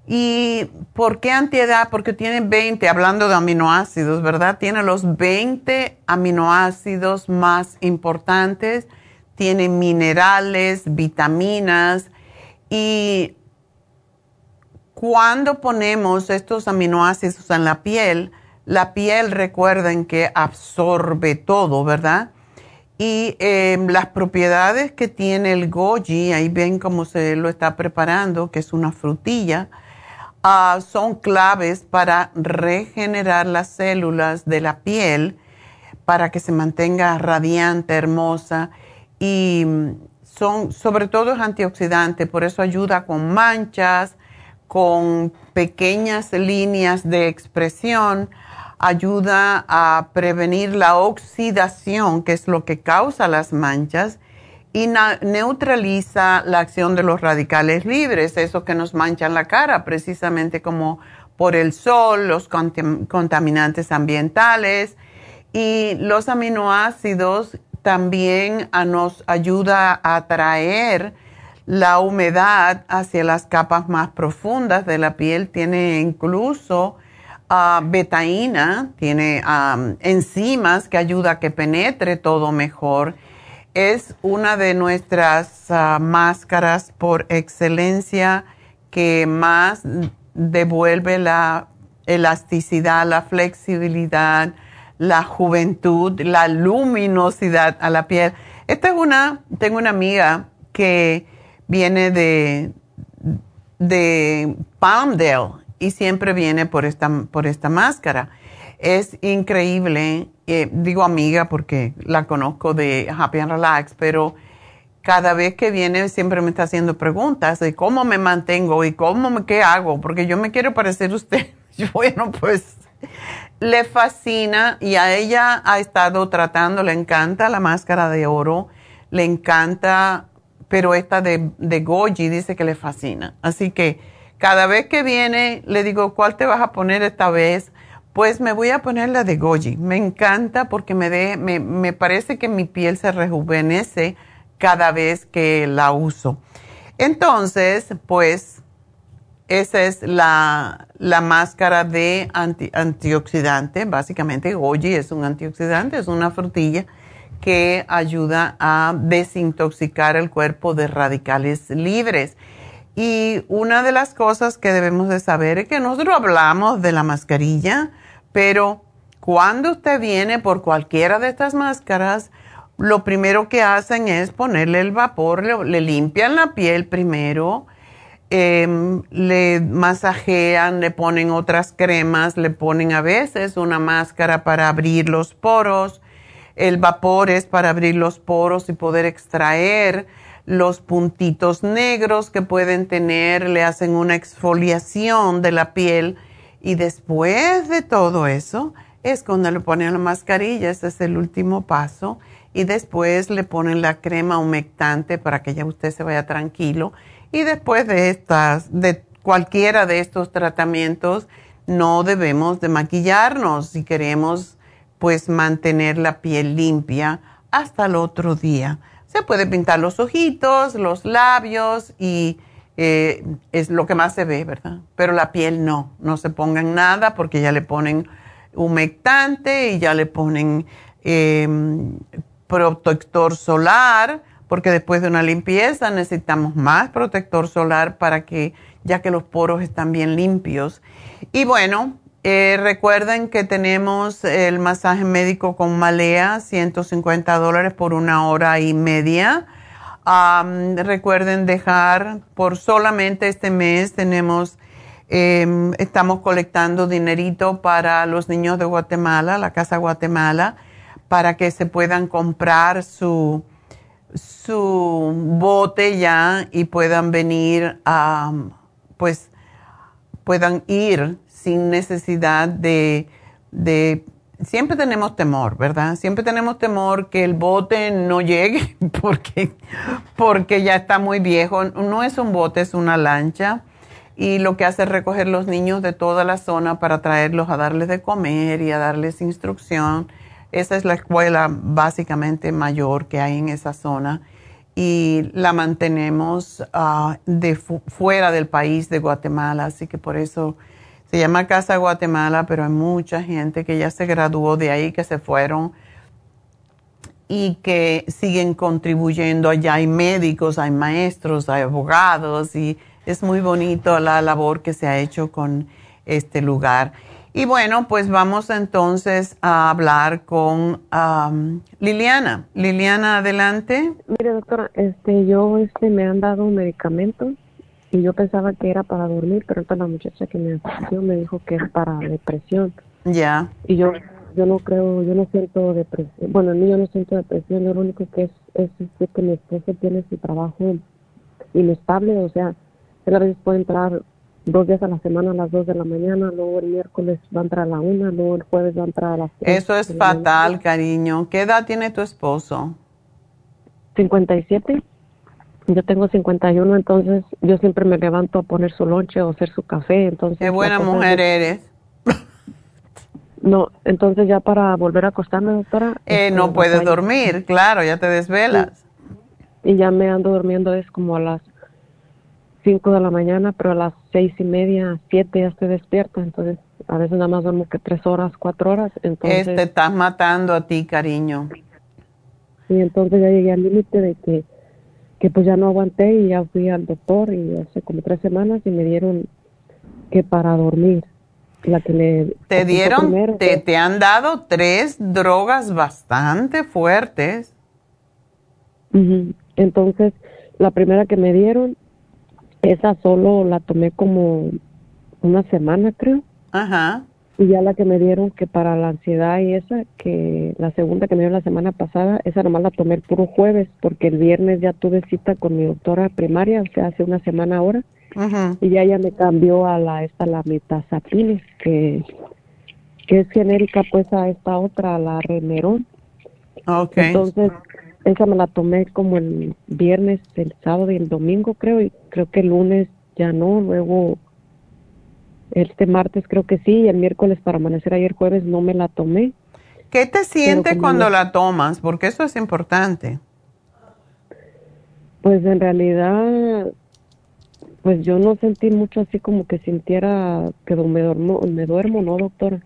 ¿Y por qué antiedad? Porque tiene 20, hablando de aminoácidos, ¿verdad? Tiene los 20 aminoácidos más importantes, tiene minerales, vitaminas y cuando ponemos estos aminoácidos en la piel, la piel recuerden que absorbe todo, ¿verdad? Y em, las propiedades que tiene el goji, ahí ven cómo se lo está preparando, que es una frutilla, Ah, son claves para regenerar las células de la piel para que se mantenga radiante, hermosa y mm, son sobre todo es antioxidante, por eso ayuda con manchas, con pequeñas líneas de expresión, ayuda a prevenir la oxidación, que es lo que causa las manchas, y neutraliza la acción de los radicales libres, esos que nos manchan la cara, precisamente como por el sol, los contaminantes ambientales y los aminoácidos también nos ayuda a atraer la humedad hacia las capas más profundas de la piel. Tiene incluso uh, betaína, tiene enzimas que ayuda a que penetre todo mejor es una de nuestras ah, máscaras por excelencia que más devuelve la elasticidad, la flexibilidad, la juventud, la luminosidad a la piel. Esta es una, tengo una amiga que viene de, de Palmdale y siempre viene por esta, por esta máscara. Es increíble eh, digo amiga porque la conozco de Happy and Relax, pero cada vez que viene siempre me está haciendo preguntas de cómo me mantengo y cómo me, qué hago, porque yo me quiero parecer usted. Bueno, pues le fascina y a ella ha estado tratando, le encanta la máscara de oro, le encanta, pero esta de, de goji dice que le fascina. Así que cada vez que viene le digo, ¿cuál te vas a poner esta vez? Pues me voy a poner la de goji. Me encanta porque me, de, me, me parece que mi piel se rejuvenece cada vez que la uso. Entonces, pues esa es la, máscara de antioxidante. Básicamente, goji es un antioxidante, es una frutilla que ayuda a desintoxicar el cuerpo de radicales libres. Y una de las cosas que debemos de saber es que nosotros hablamos de la mascarilla, pero cuando usted viene por cualquiera de estas máscaras, lo primero que hacen es ponerle el vapor, le, limpian la piel primero, em, le masajean, le ponen otras cremas, le ponen a veces una máscara para abrir los poros. El vapor es para abrir los poros y poder extraer los puntitos negros que pueden tener, le hacen una exfoliación de la piel y después de todo eso es cuando le ponen la mascarilla, ese es el último paso y después le ponen la crema humectante para que ya usted se vaya tranquilo. Y después de estas, de cualquiera de estos tratamientos, no debemos de maquillarnos si queremos pues mantener la piel limpia hasta el otro día. Se puede pintar los ojitos, los labios y eh, es lo que más se ve, ¿verdad? Pero la piel no, no se pongan nada porque ya le ponen humectante y ya le ponen em, protector solar, porque después de una limpieza necesitamos más protector solar para que, ya que los poros están bien limpios. Y bueno, eh, recuerden que tenemos el masaje médico con Malea, 150 dólares por una hora y media. Recuerden dejar por solamente este mes tenemos, em, estamos colectando dinerito para los niños de Guatemala, la Casa Guatemala para que se puedan comprar su, su bote ya y puedan venir a, pues, puedan ir sin necesidad de, de, siempre tenemos temor, ¿verdad? Siempre tenemos temor que el bote no llegue porque, porque ya está muy viejo. No es un bote, es una lancha. Y lo que hace es recoger los niños de toda la zona para traerlos a darles de comer y a darles instrucción esa es la escuela básicamente mayor que hay en esa zona y la mantenemos ah, de fuera del país de Guatemala, así que por eso se llama Casa Guatemala, pero hay mucha gente que ya se graduó de ahí, que se fueron y que siguen contribuyendo. Allá hay médicos, hay maestros, hay abogados y es muy bonito la labor que se ha hecho con este lugar. Y bueno, pues vamos entonces a hablar con Liliana. Liliana, adelante. Mire, doctora, este, yo este, me han dado medicamentos y yo pensaba que era para dormir, pero esta la muchacha que me asistió me dijo que es para depresión. Ya. Y yo yo no creo, yo no siento depresión. Bueno, en mí yo no siento depresión, lo único que es es, que mi esposo tiene su trabajo inestable, o sea, él a veces puede entrar dos días a la semana a las dos de la mañana, luego el miércoles va a entrar a la una, luego el jueves va a entrar a las tres. Eso es fatal, cariño. ¿Qué edad tiene tu esposo? 57. Yo tengo 51, entonces yo siempre me levanto a poner su lonche o hacer su café, entonces... Qué buena mujer eres. No, entonces ya para volver a acostarme, doctora... Eh, no este, puedes dormir, claro, ya te desvelas. y ya me ando durmiendo es como a las 5 de la mañana, pero a las seis y media, siete ya estoy despierta, entonces a veces nada más duermo que tres horas, cuatro horas. Entonces, te estás matando a ti, cariño. Y entonces ya llegué al límite de que, que pues ya no aguanté y ya fui al doctor y hace como tres semanas y me dieron que para dormir. La que le te dieron, te, te han dado tres drogas bastante fuertes. Entonces, la primera que me dieron esa solo la tomé como una semana, creo. Ajá. Y ya la que me dieron que para la ansiedad y esa, que la segunda que me dieron la semana pasada, esa nomás la tomé el puro jueves, porque el viernes ya tuve cita con mi doctora primaria, o sea, hace una semana ahora. Y ya ella me cambió a la, esta, la metazapine, que, que es genérica pues a esta otra, la Remeron. Okay. Entonces, esa me la tomé como el viernes, el sábado y el domingo creo, y creo que el lunes ya no, luego este martes creo que sí, y el miércoles para amanecer ayer jueves no me la tomé. ¿Qué te sientes cuando la tomas? Porque eso es importante. Pues en realidad, pues yo no sentí mucho así como que sintiera que me duermo, me duermo, ¿no, doctora?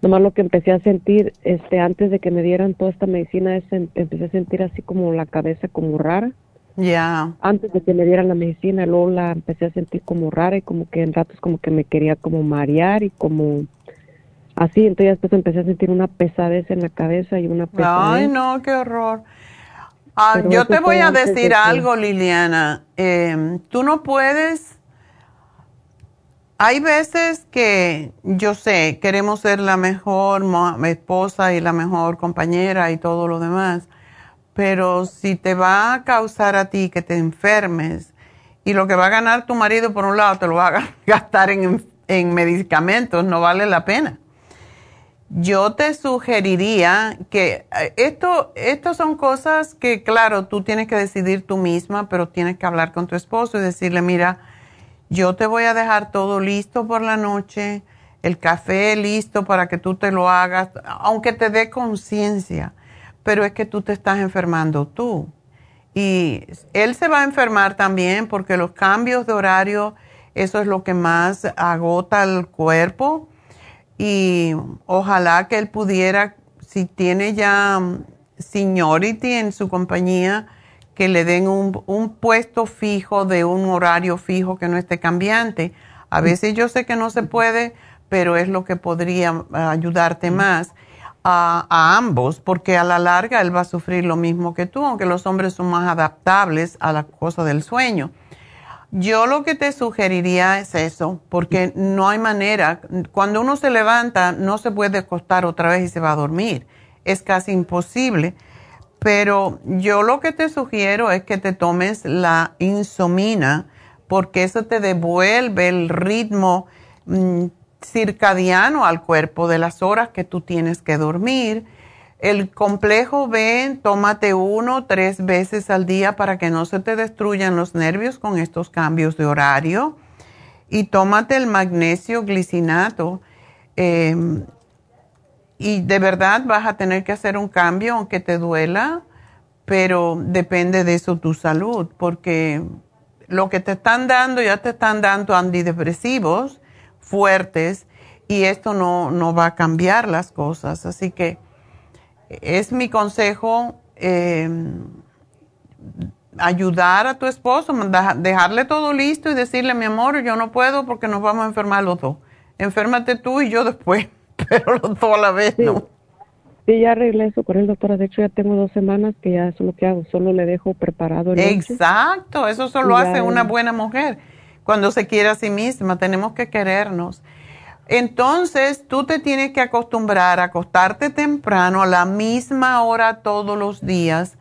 Nomás lo que empecé a sentir, este, antes de que me dieran toda esta medicina, es, empecé a sentir así como la cabeza como rara. Ya. Antes de que me dieran la medicina, luego la empecé a sentir como rara y como que en ratos como que me quería como marear y como así. Entonces después empecé a sentir una pesadez en la cabeza y una pesadez. Ay, no, qué horror. Ah, yo te voy a decir algo, Liliana. Eh, tú no puedes hay veces que yo sé, queremos ser la mejor esposa y la mejor compañera y todo lo demás, pero si te va a causar a ti que te enfermes y lo que va a ganar tu marido por un lado te lo va a gastar en, en medicamentos, no vale la pena. Yo te sugeriría que eh, esto, esto son cosas que, claro, tú tienes que decidir tú misma, pero tienes que hablar con tu esposo y decirle, mira, yo te voy a dejar todo listo por la noche, el café listo para que tú te lo hagas, aunque te dé conciencia, pero es que tú te estás enfermando tú. Y él se va a enfermar también porque los cambios de horario, eso es lo que más agota el cuerpo. Y ojalá que él pudiera, si tiene ya seniority en su compañía, que le den un, puesto fijo de un horario fijo que no esté cambiante. A veces yo sé que no se puede, pero es lo que podría ayudarte más a, ambos, porque a la larga él va a sufrir lo mismo que tú, aunque los hombres son más adaptables a la cosa del sueño. Yo lo que te sugeriría es eso, porque no hay manera, cuando uno se levanta no se puede acostar otra vez y se va a dormir, es casi imposible pero yo lo que te sugiero es que te tomes la insomina porque eso te devuelve el ritmo mm, circadiano al cuerpo de las horas que tú tienes que dormir. El complejo B, tómate uno tres veces al día para que no se te destruyan los nervios con estos cambios de horario. Y tómate el magnesio glicinato. Em, y de verdad vas a tener que hacer un cambio aunque te duela, pero depende de eso tu salud, porque lo que te están dando, ya te están dando antidepresivos fuertes y esto no, no va a cambiar las cosas. Así que es mi consejo em, ayudar a tu esposo, dejarle todo listo y decirle, mi amor, yo no puedo porque nos vamos a enfermar los dos. Enférmate tú y yo después. pero los dos a la vez no. Sí, ya arreglé eso con el doctora. De hecho, ya tengo dos semanas que ya eso es lo que hago. Solo le dejo preparado el Exacto, eso solo hace una buena mujer. Cuando se quiere a sí misma, tenemos que querernos. Entonces, tú te tienes que acostumbrar a acostarte temprano a la misma hora todos los días.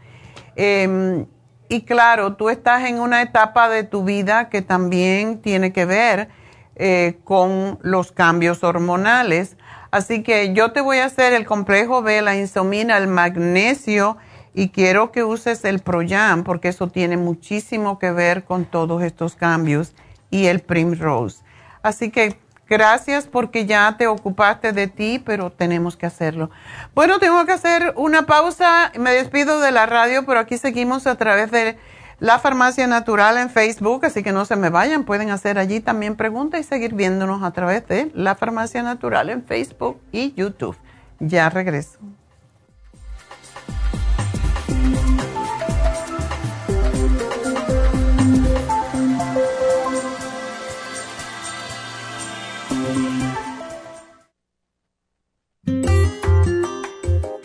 Em, y claro, tú estás en una etapa de tu vida que también tiene que ver eh, con los cambios hormonales. Así que yo te voy a hacer el complejo B, la insomina, el magnesio y quiero que uses el Proyam porque eso tiene muchísimo que ver con todos estos cambios y el Primrose. Así que gracias porque ya te ocupaste de ti, pero tenemos que hacerlo. Bueno, tengo que hacer una pausa. Me despido de la radio, pero aquí seguimos a través de la Farmacia Natural en Facebook, así que no se me vayan, pueden hacer allí también preguntas y seguir viéndonos a través de La Farmacia Natural en Facebook y YouTube. Ya regreso.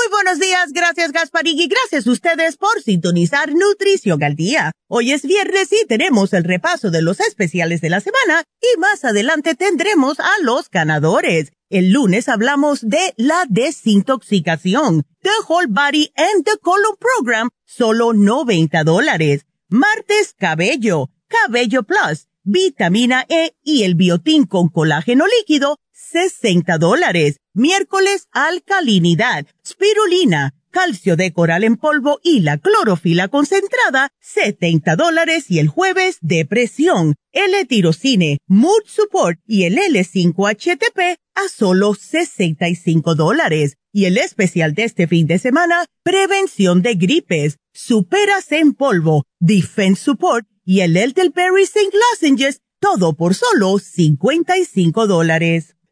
Muy buenos días, gracias Gasparín gracias a ustedes por sintonizar Nutrición al Día. Hoy es viernes y tenemos el repaso de los especiales de la semana y más adelante tendremos a los ganadores. El lunes hablamos de la desintoxicación, The Whole Body and the Colon Program, solo 90 dólares. Martes, cabello, cabello plus, vitamina E y el biotín con colágeno líquido, 60 dólares. Miércoles, alcalinidad, spirulina, calcio de coral en polvo y la clorofila concentrada, 70 dólares. Y el jueves, depresión, L-tirocine, mood support y el L5-HTP a solo 65 dólares. Y el especial de este fin de semana, prevención de gripes, superas en polvo, defense support y el Elderberry St. Lozenges, todo por solo 55 dólares.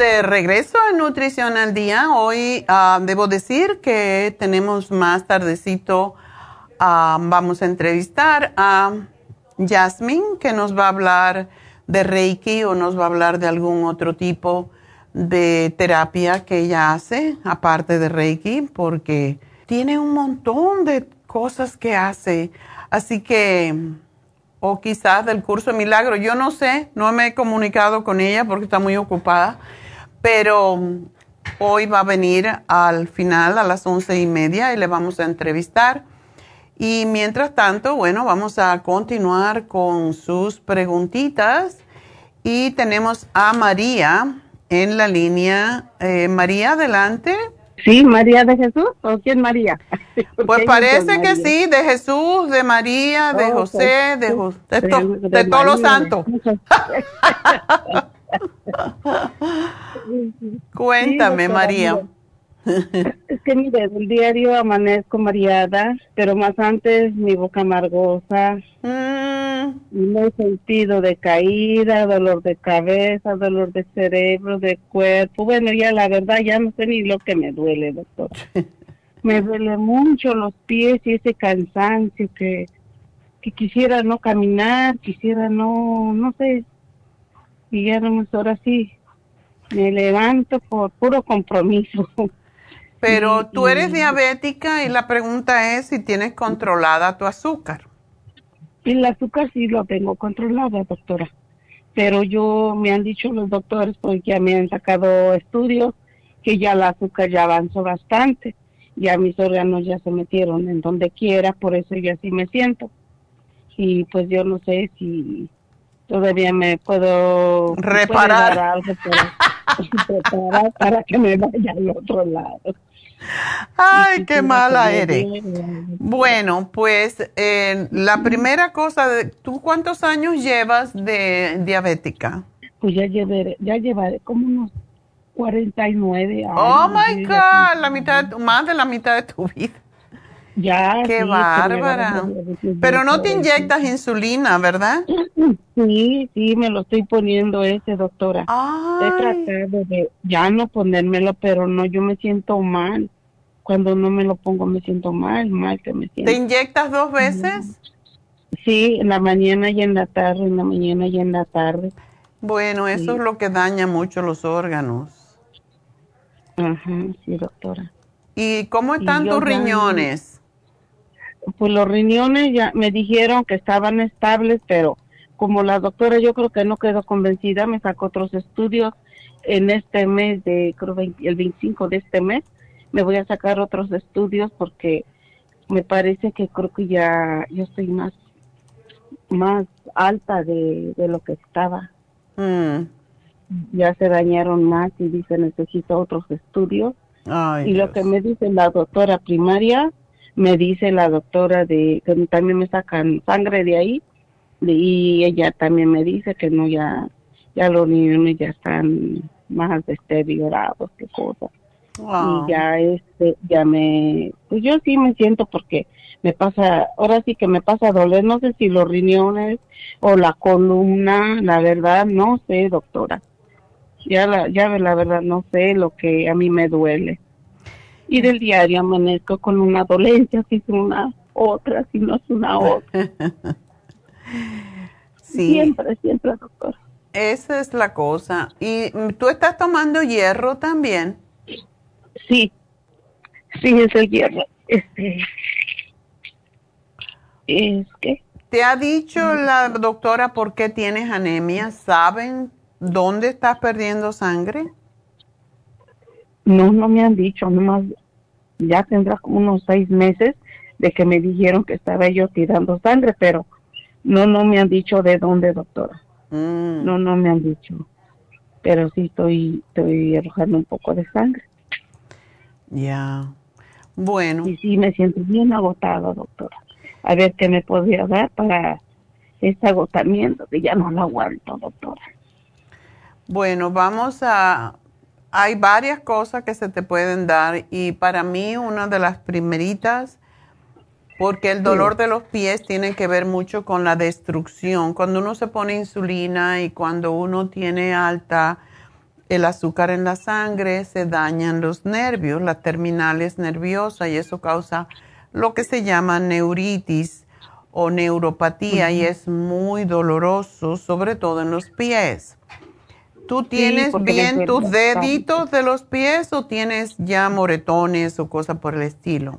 De regreso en Nutrición al Día. Hoy ah, debo decir que tenemos más tardecito, ah, vamos a entrevistar a Jasmine, que nos va a hablar de Reiki o nos va a hablar de algún otro tipo de terapia que ella hace, aparte de Reiki, porque tiene un montón de cosas que hace. Así que o quizás del curso de milagro. Yo no sé, no me he comunicado con ella porque está muy ocupada, pero hoy va a venir al final a las once y media y le vamos a entrevistar. Y mientras tanto, bueno, vamos a continuar con sus preguntitas y tenemos a María en la línea. Eh, María, adelante. Sí, María de Jesús o quién María? Pues parece que sí, de Jesús, de María, de José, de, de, todos los santos. Cuéntame, María. Es que mire, el diario amanezco mareada, pero más antes mi boca amargosa, mm. no he sentido de caída, dolor de cabeza, dolor de cerebro, de cuerpo. Bueno, ya la verdad ya no sé ni lo que me duele, doctor. me duele mucho los pies y ese cansancio que, que quisiera no caminar, quisiera no, no sé. Y ya no ahora sí, me levanto por puro compromiso. Pero tú eres diabética y la pregunta es si tienes controlada tu azúcar. El azúcar sí lo tengo controlada, doctora. Pero yo, me han dicho los doctores, porque ya me han sacado estudios, que ya el azúcar ya avanzó bastante. Ya mis órganos ya se metieron en donde quiera, por eso yo así me siento. Y pues yo no sé si todavía me puedo reparar algo para, para que me vaya al otro lado. Ay, qué mala eres. Bueno, pues eh, la primera cosa, ¿tú cuántos años llevas de diabética? Pues ya llevaré, ya llevaré como unos 49 años. Oh my God, la mitad, más de la mitad de tu vida. Ya. Qué bárbara. Pero no te inyectas insulina, ¿verdad? Sí, sí, me lo estoy poniendo ese, doctora. He tratado de ya no ponérmelo, pero no, yo me siento mal. Cuando no me lo pongo me siento mal, mal que me siento. ¿Te inyectas dos veces? Sí, en la mañana y en la tarde, en la mañana y en la tarde. Bueno, eso es lo que daña mucho los órganos. Ajá, sí, doctora. ¿Y cómo están tus riñones? Pues los riñones ya me dijeron que estaban estables, pero como la doctora yo creo que no quedó convencida, me sacó otros estudios en este mes de, creo el 25 de este mes, me voy a sacar otros estudios porque me parece que creo que ya yo estoy más más alta de, lo que estaba. Mm. Ya se dañaron más y dice necesito otros estudios. y lo que me dice la doctora primaria me dice la doctora de que también me sacan sangre de ahí y ella también me dice que no ya ya los niños ya están más deteriorados que cosas y ya este ya me pues yo sí me siento porque me pasa ahora sí que me pasa a doler no sé si los riñones o la columna la verdad no sé doctora. Ya la ya la verdad no sé lo que a mí me duele y del diario amanezco con una dolencia, si es una otra, si no es una otra. sí. Siempre, siempre, doctor. Esa es la cosa. ¿Y tú estás tomando hierro también? Sí, sí, es el hierro. Este, es que... ¿Te ha dicho la doctora por qué tienes anemia? ¿Saben dónde estás perdiendo sangre? No, no me han dicho, nomás ya tendrá como unos seis meses de que me dijeron que estaba yo tirando sangre, pero no, no me han dicho de dónde, doctora. Mm. No, no me han dicho. Pero sí estoy, estoy arrojando un poco de sangre. Ya. Bueno. Y sí me siento bien agotada, doctora. A ver qué me podría dar para este agotamiento, que ya no lo aguanto, doctora. Bueno, vamos a hay varias cosas que se te pueden dar y para mí una de las primeritas, porque el dolor de los pies tiene que ver mucho con la destrucción. Cuando uno se pone insulina y cuando uno tiene alta el azúcar en la sangre, se dañan los nervios, las terminales nerviosas y eso causa lo que se llama neuritis o neuropatía y es muy doloroso, sobre todo en los pies. ¿Tú tienes bien tus deditos de los pies o tienes ya moretones o cosas por el estilo?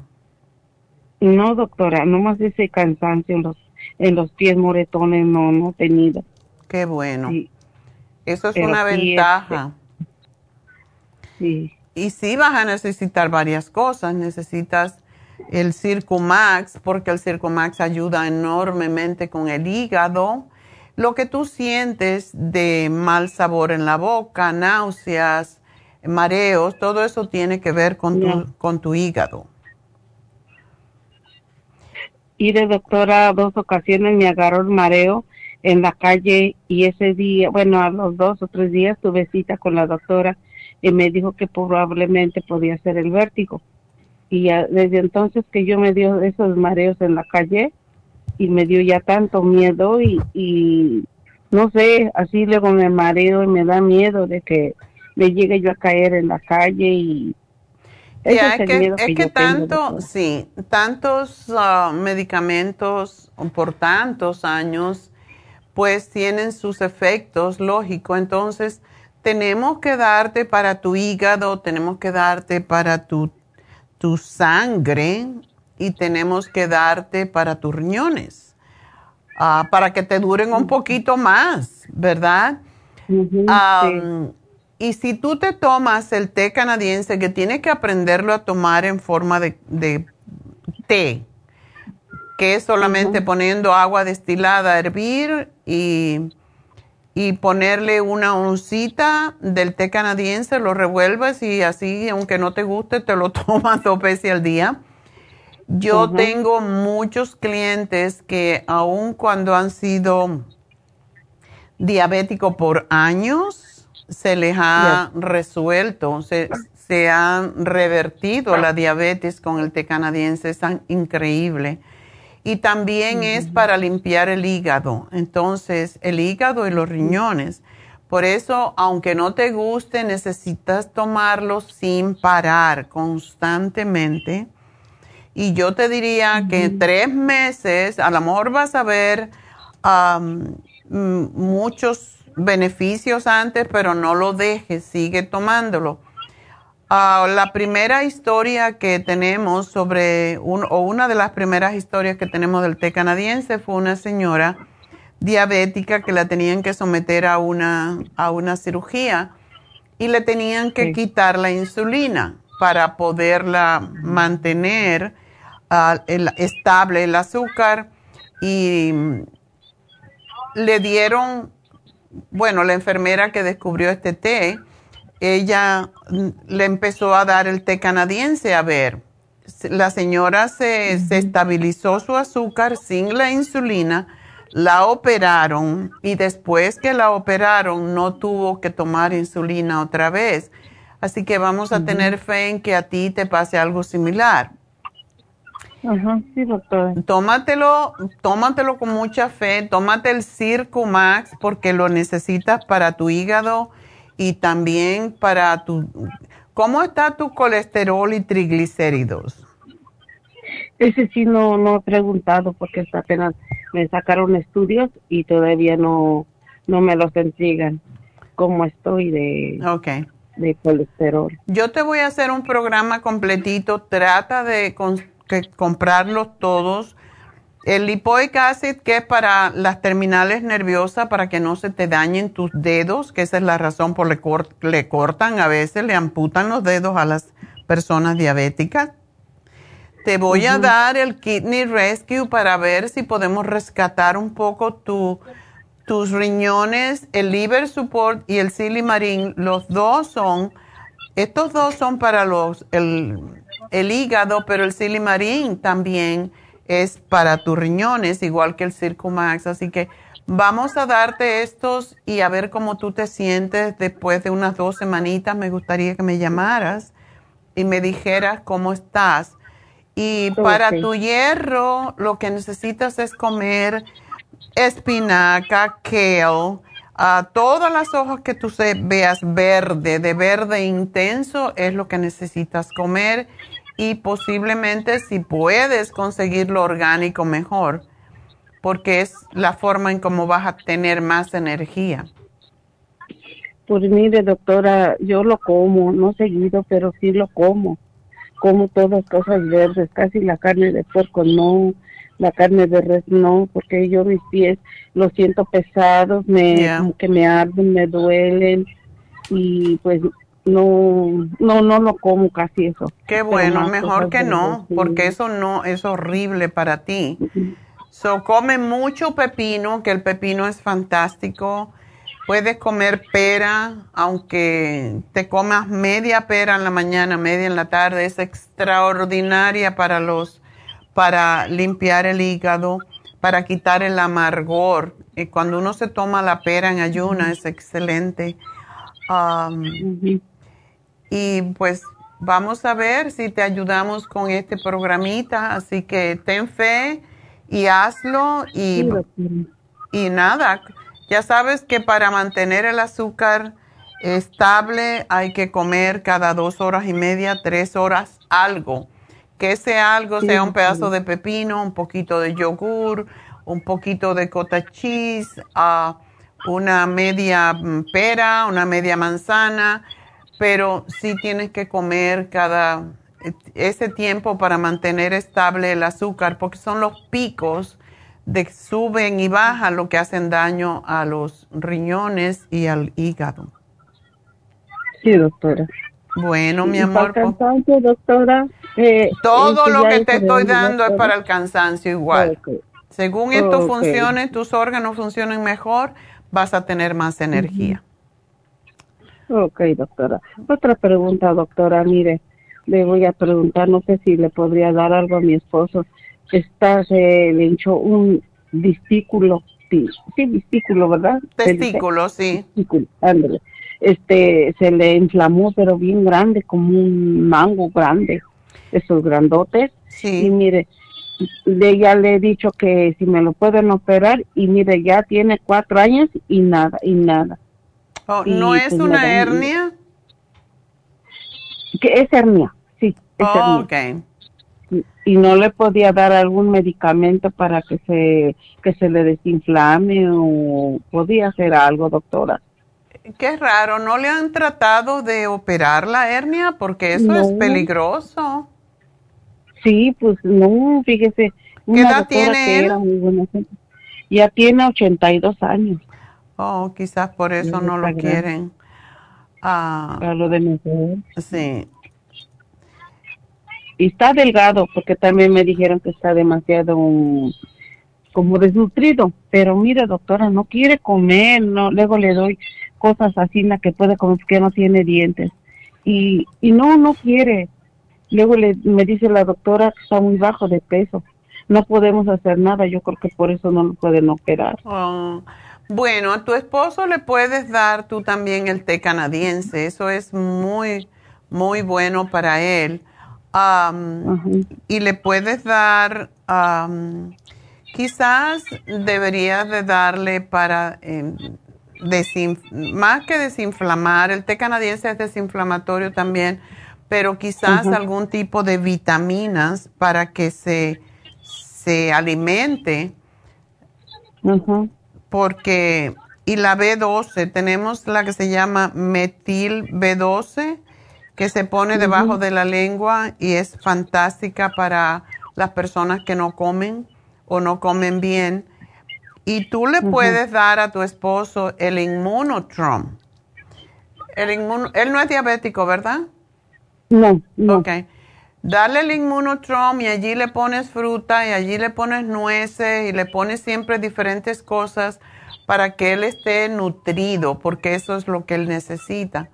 No, doctora, nomás ese cansancio en los, en los pies moretones no, no he tenido. Qué bueno. Eso es una ventaja. sí. Y sí vas a necesitar varias cosas. Necesitas el Circumax, porque el Circumax ayuda enormemente con el hígado lo que tú sientes de mal sabor en la boca, náuseas, mareos, todo eso tiene que ver con, tu, con tu hígado. Y de doctora, dos ocasiones me agarró el mareo en la calle y ese día, bueno, a los dos o tres días tuve cita con la doctora y me dijo que probablemente podía ser el vértigo. Y desde entonces que yo me dio esos mareos en la calle y me dio ya tanto miedo y, y no sé, así luego me mareo y me da miedo de que me llegue yo a caer en la calle y es, que, es que, tanto, sí, tantos uh, medicamentos por tantos años, pues tienen sus efectos, lógico. Entonces, tenemos que darte para tu hígado, tenemos que darte para tu, tu sangre y tenemos que darte para tus riñones, uh, para que te duren un poquito más, ¿verdad? Y si tú te tomas el té canadiense, que tienes que aprenderlo a tomar en forma de, té, que es solamente poniendo agua destilada a hervir y, y, ponerle una oncita del té canadiense, lo revuelves y así, aunque no te guste, te lo tomas dos veces al día. Yo tengo muchos clientes que aun cuando han sido diabéticos por años, se les ha resuelto, se, se han revertido la diabetes con el té canadiense, es tan increíble. Y también es para limpiar el hígado, entonces el hígado y los riñones. Por eso, aunque no te guste, necesitas tomarlo sin parar constantemente. Y yo te diría que en tres meses, a lo mejor vas a ver muchos beneficios antes, pero no lo dejes, sigue tomándolo. Ah, la primera historia que tenemos sobre, o una de las primeras historias que tenemos del té canadiense fue una señora diabética que la tenían que someter a una, a una cirugía y le tenían que quitar la insulina para poderla mantener ah, estable el azúcar y le dieron bueno, la enfermera que descubrió este té, ella mm, le empezó a dar el té canadiense a ver. La señora se, estabilizó su azúcar sin la insulina, la operaron y después que la operaron no tuvo que tomar insulina otra vez. Así que vamos a tener fe en que a ti te pase algo similar. Ajá, sí, doctora. Tómatelo, tómatelo con mucha fe, tómate el Circo Max porque lo necesitas para tu hígado y también para tu... ¿Cómo está tu colesterol y triglicéridos? Ese sí no, no he preguntado porque apenas me sacaron estudios y todavía no, no me los entregan. ¿Cómo estoy de, okay. de colesterol? Yo te voy a hacer un programa completito. Trata de que comprarlos todos. El lipoic acid, que es para las terminales nerviosas, para que no se te dañen tus dedos, que esa es la razón por la que le cortan a veces, le amputan los dedos a las personas diabéticas. Te voy a dar el Kidney Rescue para ver si podemos rescatar un poco tu, tus riñones, el Liver Support y el Silimarín. Los dos son, estos dos son para los, el, el hígado, pero el silimarín también es para tus riñones, igual que el Circumax. Así que vamos a darte estos y a ver cómo tú te sientes después de unas dos semanitas. Me gustaría que me llamaras y me dijeras cómo estás. Y para tu hierro, lo que necesitas es comer espinaca, kale, a todas las hojas que tú veas verde, de verde intenso, es lo que necesitas comer y posiblemente si puedes conseguir lo orgánico mejor, porque es la forma en cómo vas a tener más energía. Pues mire, doctora, yo lo como, no seguido, pero sí lo como. Como todas cosas verdes, casi la carne de puerco no, la carne de res no, porque yo mis pies los siento pesados, me que me arden, me duelen y pues no, no, no lo como casi eso. Qué bueno, mejor que no, porque eso no es horrible para ti. So, come mucho pepino, que el pepino es fantástico. Puedes comer pera, aunque te comas media pera en la mañana, media en la tarde, es extraordinaria para los, para limpiar el hígado, para quitar el amargor. Y cuando uno se toma la pera en ayuna es excelente. Y pues vamos a ver si te ayudamos con este programita. Así que ten fe y hazlo y, y nada. Ya sabes que para mantener el azúcar estable hay que comer cada dos horas y media, tres horas algo. Que ese algo sea un pedazo de pepino, un poquito de yogur, un poquito de cota cheese, uh, una media pera, una media manzana, pero sí tienes que comer cada ese tiempo para mantener estable el azúcar, porque son los picos de suben y bajan lo que hacen daño a los riñones y al hígado. Sí, doctora. Bueno, mi amor. Para el cansancio, doctora. Eh, todo lo que te estoy dando es para el cansancio igual. Según esto funcione, tus órganos funcionen mejor, vas a tener más energía. Ok, doctora. Otra pregunta, doctora. Mire, le voy a preguntar, no sé si le podría dar algo a mi esposo está, se le hinchó un distículo, sí, distículo, ¿verdad? Testículo, sí. Este, se le inflamó, pero bien grande, como un mango grande, esos grandotes. Sí. Y mire, de ya le he dicho que si me lo pueden operar, y mire, ya tiene cuatro años y nada, y nada. Oh, ¿No es pues una hernia? Que es hernia, sí. Es oh, y no le podía dar algún medicamento para que se que se le desinflame o podía hacer algo, doctora. Qué raro, ¿no le han tratado de operar la hernia? Porque eso es peligroso. Sí, pues no, fíjese. ¿Qué edad tiene él? ya tiene 82 años. Oh, quizás por eso no, lo quieren. Ah, para lo de mejor. Sí y está delgado porque también me dijeron que está demasiado como desnutrido, pero mire doctora, no quiere comer, no, luego le doy cosas así la que puede comer que no tiene dientes. Y, y no, no quiere. Luego le, me dice la doctora que está muy bajo de peso, no podemos hacer nada, yo creo que por eso no lo pueden operar. Oh, bueno, a tu esposo le puedes dar tú también el té canadiense, eso es muy, muy bueno para él. Y le puedes dar, quizás deberías de darle para, más que desinflamar, el té canadiense es desinflamatorio también, pero quizás algún tipo de vitaminas para que se, se alimente. Porque, y la B12, tenemos la que se llama metil B12 que se pone debajo de la lengua y es fantástica para las personas que no comen o no comen bien. Y tú le puedes dar a tu esposo el inmunotrom. El él no es diabético, ¿verdad? No, no. Ok. Dale el inmunotrom y allí le pones fruta y allí le pones nueces y le pones siempre diferentes cosas para que él esté nutrido, porque eso es lo que él necesita.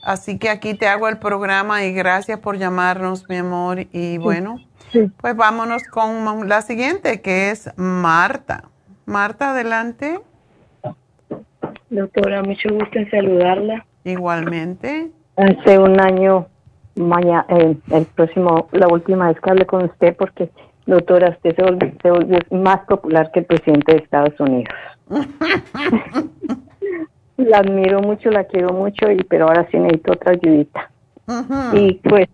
Así que aquí te hago el programa y gracias por llamarnos, mi amor. Y bueno, pues vámonos con la siguiente, que es Marta. Marta, adelante. Doctora, mucho gusto en saludarla. Igualmente. Hace un año, mañana, eh, el próximo, la última vez que hablé con usted, porque, doctora, usted se volvió más popular que el presidente de Estados Unidos. La admiro mucho, la quiero mucho, y pero ahora sí necesito otra ayudita. Y pues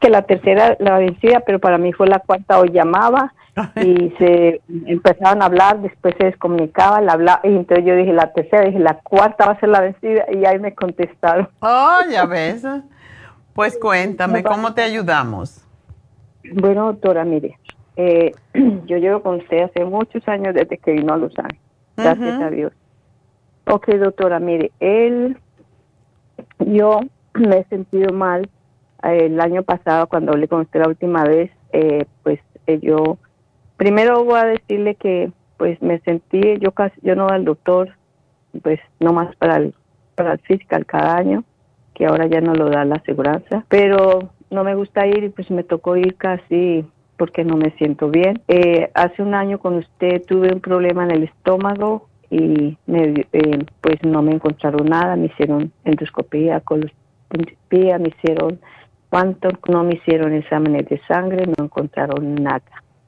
que la tercera la vencida, pero para mí fue la cuarta, o llamaba y se empezaban a hablar, después se descomunicaba, la hablaba, y entonces yo dije la tercera, dije la cuarta va a ser la vencida y ahí me contestaron. Oh, ya ves. Pues cuéntame, ¿cómo te ayudamos? Bueno, doctora, mire, eh, yo llevo con usted hace muchos años desde que vino a Los Ángeles, gracias a Dios. Ok, doctora, mire, él, yo me he sentido mal eh, el año pasado cuando hablé con usted la última vez, eh, pues eh, yo, primero voy a decirle que pues me sentí, yo casi, yo no al doctor pues no más para el, para el fiscal cada año, que ahora ya no lo da la aseguranza, pero no me gusta ir y pues me tocó ir casi porque no me siento bien. Eh, hace un año con usted tuve un problema en el estómago y me, eh, pues no me encontraron nada, me hicieron endoscopía, coloscopía, me hicieron cuánto, no me hicieron exámenes de sangre, no encontraron nada.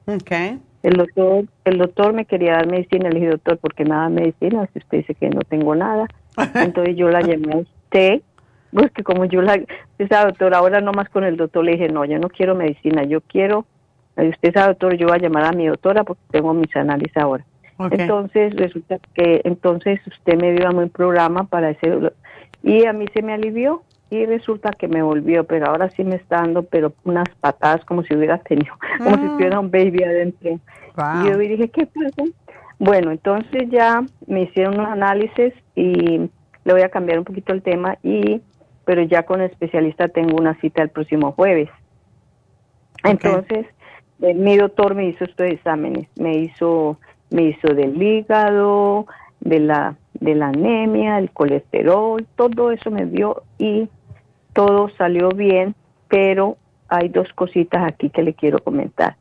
Okay. El doctor, el doctor me quería dar medicina, le dije, doctor, porque nada medicina, si usted dice que no tengo nada. Entonces yo la llamé a usted, porque como yo la, usted sabe, doctor, ahora nomás con el doctor le dije, no, yo no quiero medicina, yo quiero, usted sabe, doctor, yo voy a llamar a mi doctora porque tengo mis análisis ahora. Entonces resulta que entonces usted me dio a un programa para ese y a mí se me alivió y resulta que me volvió, pero ahora sí me está dando pero unas patadas como si hubiera tenido, como si tuviera un baby adentro. Y yo dije, ¿qué pasa? Bueno, entonces ya me hicieron unos análisis y le voy a cambiar un poquito el tema y pero ya con el especialista tengo una cita el próximo jueves. Entonces, eh, mi doctor me hizo estos exámenes, me hizo me hizo del hígado, de la de la anemia, el colesterol, todo eso me dio y todo salió bien, pero hay dos cositas aquí que le quiero comentar.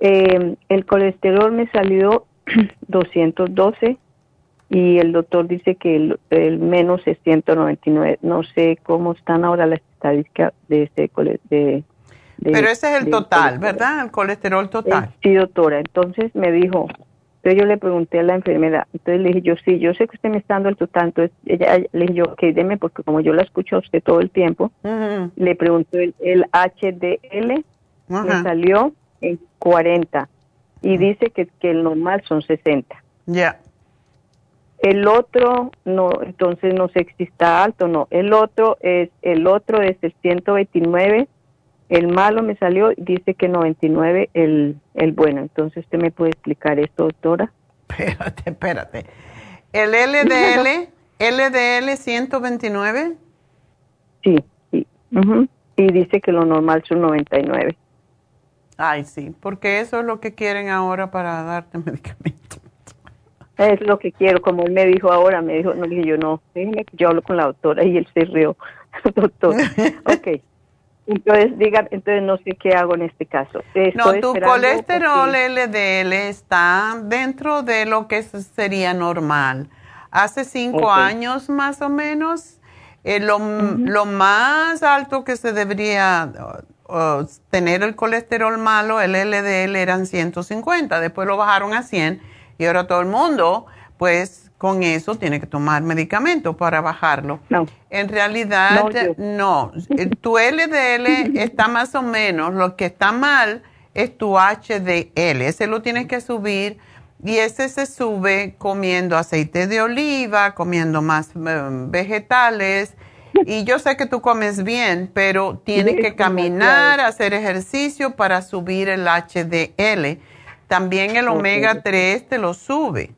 Eh, el colesterol me salió 212 y el doctor dice que el, menos es 199. No sé cómo están ahora las estadísticas de ese de, Pero ese es el total, ¿verdad? El colesterol total. sí, doctora. Entonces me dijo, entonces yo le pregunté a la enfermera, entonces le dije yo, sí, yo sé que usted me está dando el total, entonces ella le dije yo, que deme, porque como yo la escucho a usted todo el tiempo, le pregunté el, HDL, me salió en 40 y dice que, que el normal son 60. Ya. El otro, no, entonces no sé si está alto o no. El otro es, el otro es el 129 el malo me salió, dice que 99 el, el bueno. Entonces, ¿usted me puede explicar esto, doctora? Espérate, espérate. ¿El LDL, LDL 129? Sí, sí. Y dice que lo normal son 99. Ay, sí, porque eso es lo que quieren ahora para darte medicamento. Es lo que quiero, como él me dijo ahora, me dijo, no, dije yo no, yo hablo con la doctora y él se rió, doctor. ok. Entonces, digan, entonces no sé qué hago en este caso. no, tu colesterol LDL está dentro de lo que sería normal. Hace cinco años más o menos, eh, lo, más alto que se debería tener el colesterol malo, el LDL, eran 150. Después lo bajaron a 100 y ahora todo el mundo, pues con eso tiene que tomar medicamento para bajarlo. No. En realidad, no. Eh, tu LDL está más o menos, lo que está mal es tu HDL. Ese lo tienes que subir y ese se sube comiendo aceite de oliva, comiendo más eh, vegetales. Y yo sé que tú comes bien, pero tienes que caminar, hacer ejercicio para subir el HDL. También el omega 3 te lo sube.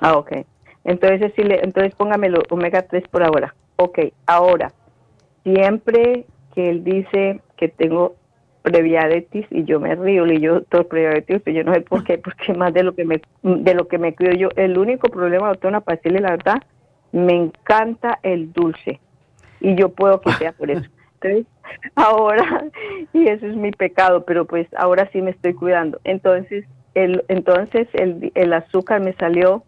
Ah, ok. Entonces, sí le, entonces póngamelo omega 3 por ahora. Ok, ahora, siempre que él dice que tengo previabetes y yo me río y yo todo previabetes, yo no sé por qué, porque más de lo que me de lo que me cuido yo, el único problema, doctora, para decirle la verdad, me encanta el dulce y yo puedo que sea por eso. Entonces, ahora, y eso es mi pecado, pero pues ahora sí me estoy cuidando. Entonces, el, entonces el, el azúcar me salió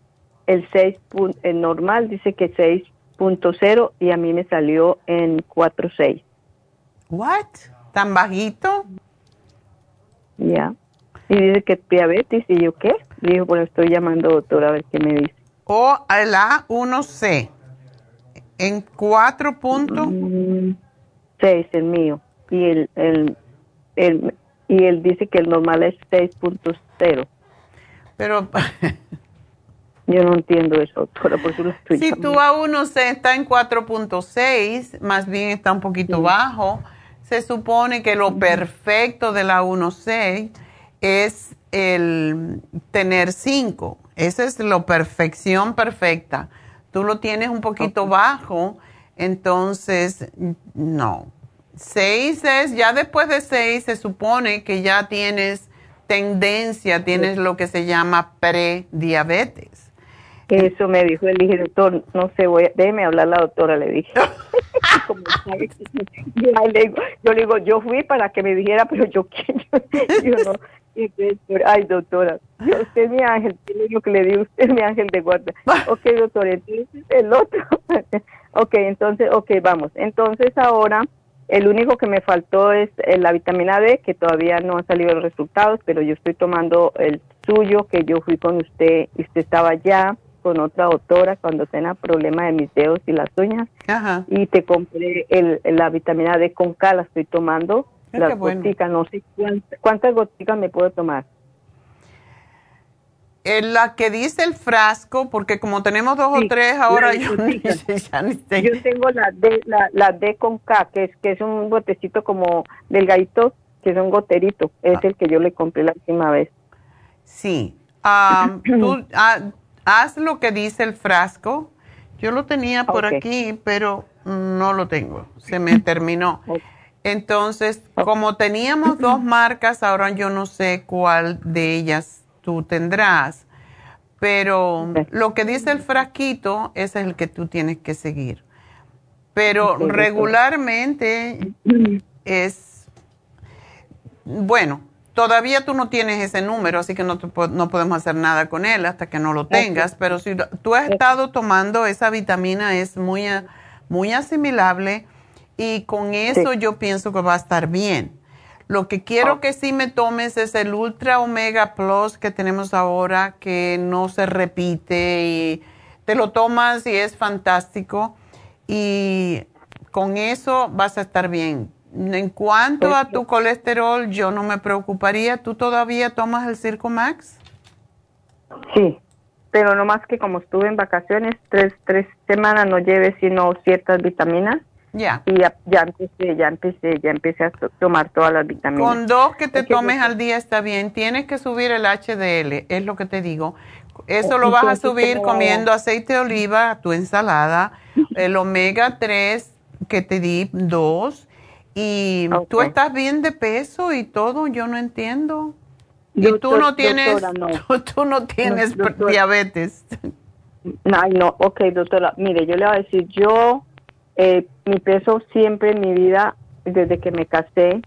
el 6 el normal dice que 6.0 y a mí me salió en 4.6. What? ¿Tan bajito? Ya. Y dice que diabetes y yo qué? Dijo, bueno, estoy llamando doctor a ver qué me dice. O el A1C en 4.6 6 el mío y el, el, el y él dice que el normal es 6.0. Pero Yo no entiendo eso, doctora, por eso lo estoy Si tu A1C está en 4.6, más bien está un poquito bajo, se supone que lo perfecto de la A1C es el tener 5. Esa es la perfección perfecta. Tú lo tienes un poquito bajo, entonces no. 6 es, ya después de 6 se supone que ya tienes tendencia, tienes lo que se llama prediabetes. Eso me dijo, le dije, doctor, no sé, voy a, déjeme hablar la doctora, le dije. yo, le digo, yo le digo, yo fui para que me dijera, pero yo, yo, yo no. ay, doctora, usted es mi ángel, lo que le digo, usted es mi ángel de guarda. ok, doctor, entonces el otro. ok, entonces, ok, vamos. Entonces ahora, el único que me faltó es eh, la vitamina D, que todavía no han salido los resultados, pero yo estoy tomando el suyo, que yo fui con usted y usted estaba allá con otra doctora cuando tenía problema de mis dedos y las uñas. Y te compré el, la vitamina D con K, la estoy tomando. las goticas, no sé cuántas, goticas me puedo tomar. En la que dice el frasco, porque como tenemos dos o tres ahora, yo, yo tengo la D, la, la, D con K, que es, que es un botecito como delgadito, que es un goterito. Es ah. el que yo le compré la última vez. Sí. Ah, tú, ah, haz lo que dice el frasco. Yo lo tenía por aquí, pero no lo tengo. Se me terminó. Entonces, como teníamos dos marcas, ahora yo no sé cuál de ellas tú tendrás. Pero lo que dice el frasquito, ese es el que tú tienes que seguir. Pero regularmente es, bueno, Todavía tú no tienes ese número, así que no, no podemos hacer nada con él hasta que no lo tengas, pero si tú has estado tomando esa vitamina es muy, muy asimilable y con eso yo pienso que va a estar bien. Lo que quiero que sí me tomes es el Ultra Omega Plus que tenemos ahora, que no se repite y te lo tomas y es fantástico. Y con eso vas a estar bien. En cuanto a tu colesterol, yo no me preocuparía. ¿Tú todavía tomas el Circo Max? Sí, pero no más que como estuve en vacaciones, tres, tres semanas no lleve sino ciertas vitaminas. Ya. Y ya, ya, empecé, ya empecé, ya empecé a tomar todas las vitaminas. Con dos que te tomes al día está bien. Tienes que subir el HDL, es lo que te digo. Eso lo vas a subir comiendo aceite de oliva, tu ensalada, el omega 3 que te di, dos, y tú estás bien de peso y todo, yo no entiendo. Y tú no tienes, Tú, no tienes diabetes. Ay, no, ok, doctora. Mire, yo le voy a decir, yo, eh, mi peso siempre en mi vida, desde que me casé,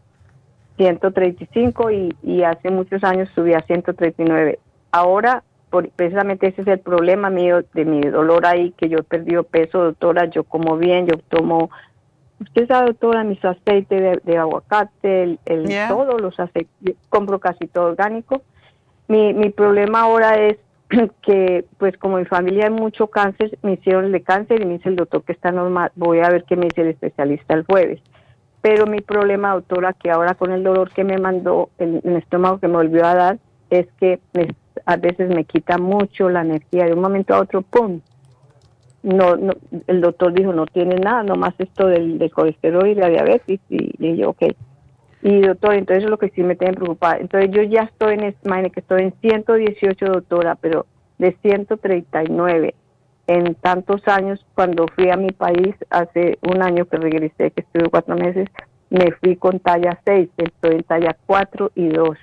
135 y, y hace muchos años subí a 139. Ahora, por, precisamente ese es el problema mío de mi dolor ahí, que yo he perdido peso, doctora. Yo como bien, yo tomo Usted sabe, doctora, mis aceites de, aguacate, el, todos los aceites, compro casi todo orgánico. Mi, mi problema ahora es que, pues como mi familia hay mucho cáncer, me hicieron el de cáncer y me dice el doctor que está normal. Voy a ver qué me dice el especialista el jueves. Pero mi problema, doctora, que ahora con el dolor que me mandó, el, el estómago que me volvió a dar, es que a veces me quita mucho la energía de un momento a otro, ¡pum! No, no, el doctor dijo, no tiene nada, nomás esto del, colesterol y la diabetes. Y, yo, ok. Y doctor, entonces es lo que sí me tiene preocupada. Entonces yo ya estoy en, imagínate que estoy en 118, doctora, pero de 139 en tantos años, cuando fui a mi país, hace un año que regresé, que estuve cuatro meses, me fui con talla 6, estoy en talla 4 y 2.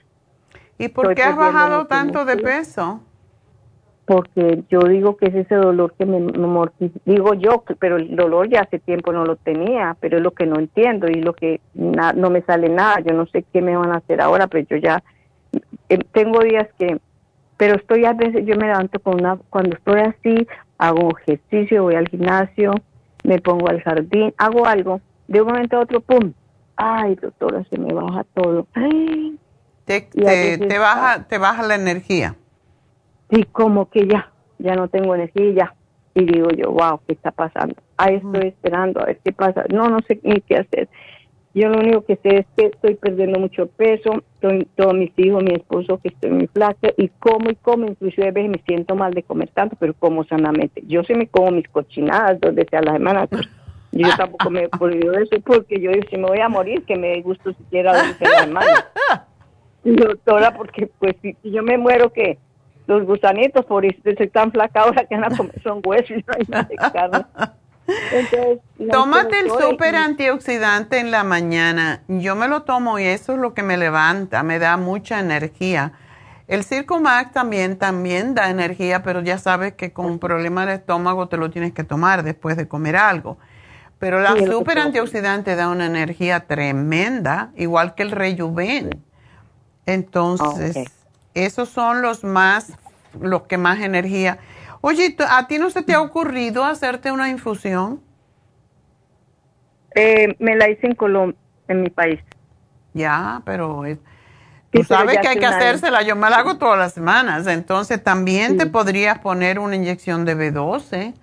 ¿Y por qué has bajado tanto de peso? Porque yo digo que es ese dolor que me, me digo yo, pero el dolor ya hace tiempo no lo tenía, pero es lo que no entiendo y lo que no me sale nada, yo no sé qué me van a hacer ahora, pero yo ya eh, tengo días que, pero estoy a veces, yo me levanto con una, cuando estoy así, hago ejercicio, voy al gimnasio, me pongo al jardín, hago algo, de un momento a otro, ¡pum! Ay, doctora, se me baja todo. te, te, baja, te baja la energía y como que ya, ya no tengo energía y digo yo, wow, ¿qué está pasando? Ahí estoy esperando a ver qué pasa. No, no sé ni qué hacer. Yo lo único que sé es que estoy perdiendo mucho peso, estoy, todos mis hijos, mi esposo, que estoy muy flaca, y como y como, inclusive a veces me siento mal de comer tanto, pero como sanamente. Yo sí me como mis cochinadas dos veces a la semana, pues, yo tampoco me he podido eso, porque yo si me voy a morir, que me gusto siquiera dos veces a la semana. Doctora, porque pues si, si yo me muero, ¿qué? Los gusanitos, por soy tan flaca ahora que van a comer son huesos y no hay nada de carne. Tómate el súper antioxidante en la mañana. Yo me lo tomo y eso es lo que me levanta, me da mucha energía. El Circumax también, también da energía, pero ya sabes que con un problema de estómago te lo tienes que tomar después de comer algo. Pero la super antioxidante da una energía tremenda, igual que el Rejuven. Entonces, esos son los más, los que más energía. Oye, ¿a ti no se te ha ocurrido hacerte una infusión? Eh, me la hice en Colombia, en mi país. Ya, pero tú sabes que hay que hacérsela. Yo me la hago todas las semanas. Entonces también te podrías poner una inyección de B12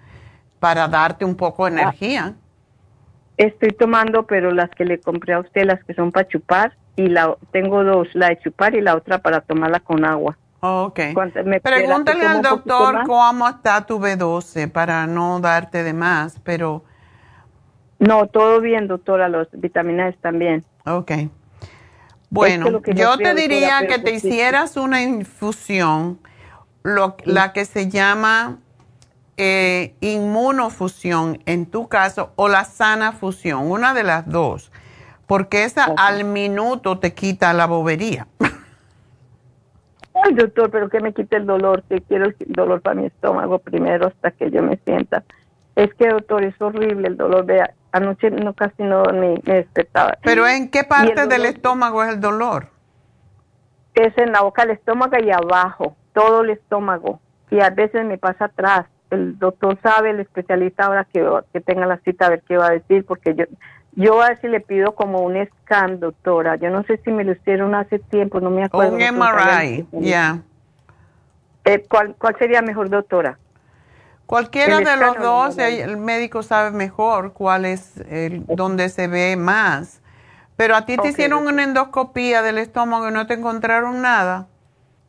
para darte un poco de ah. energía. Estoy tomando, pero las que le compré a usted, las que son para chupar, y la tengo dos, la de chupar y la otra para tomarla con agua. Ok. Pregúntale al doctor cómo está tu B12 para no darte de más, pero... No, todo bien, doctora, las vitaminas están bien. Ok. Bueno, yo te diría que te hicieras una infusión, lo, la que se llama eh, inmunofusión en tu caso o la sana fusión, una de las dos, porque esa al minuto te quita la bobería. Ay, doctor, pero que me quite el dolor, que quiero el dolor para mi estómago primero hasta que yo me sienta. Es que, doctor, es horrible el dolor. Vea, anoche no casi no me despertaba. ¿Pero en qué parte del estómago es el dolor? Es en la boca del estómago y abajo, todo el estómago. Y a veces me pasa atrás el doctor sabe, el especialista ahora que, que tenga la cita a ver qué va a decir, porque yo, yo a si le pido como un scan, doctora. Yo no sé si me lo hicieron hace tiempo, no me acuerdo. Un MRI, ya. Eh, ¿cuál, ¿Cuál sería mejor, doctora? Cualquiera de los dos, el, médico sabe mejor cuál es el, donde se ve más. Pero a ti te hicieron una endoscopía del estómago y no te encontraron nada.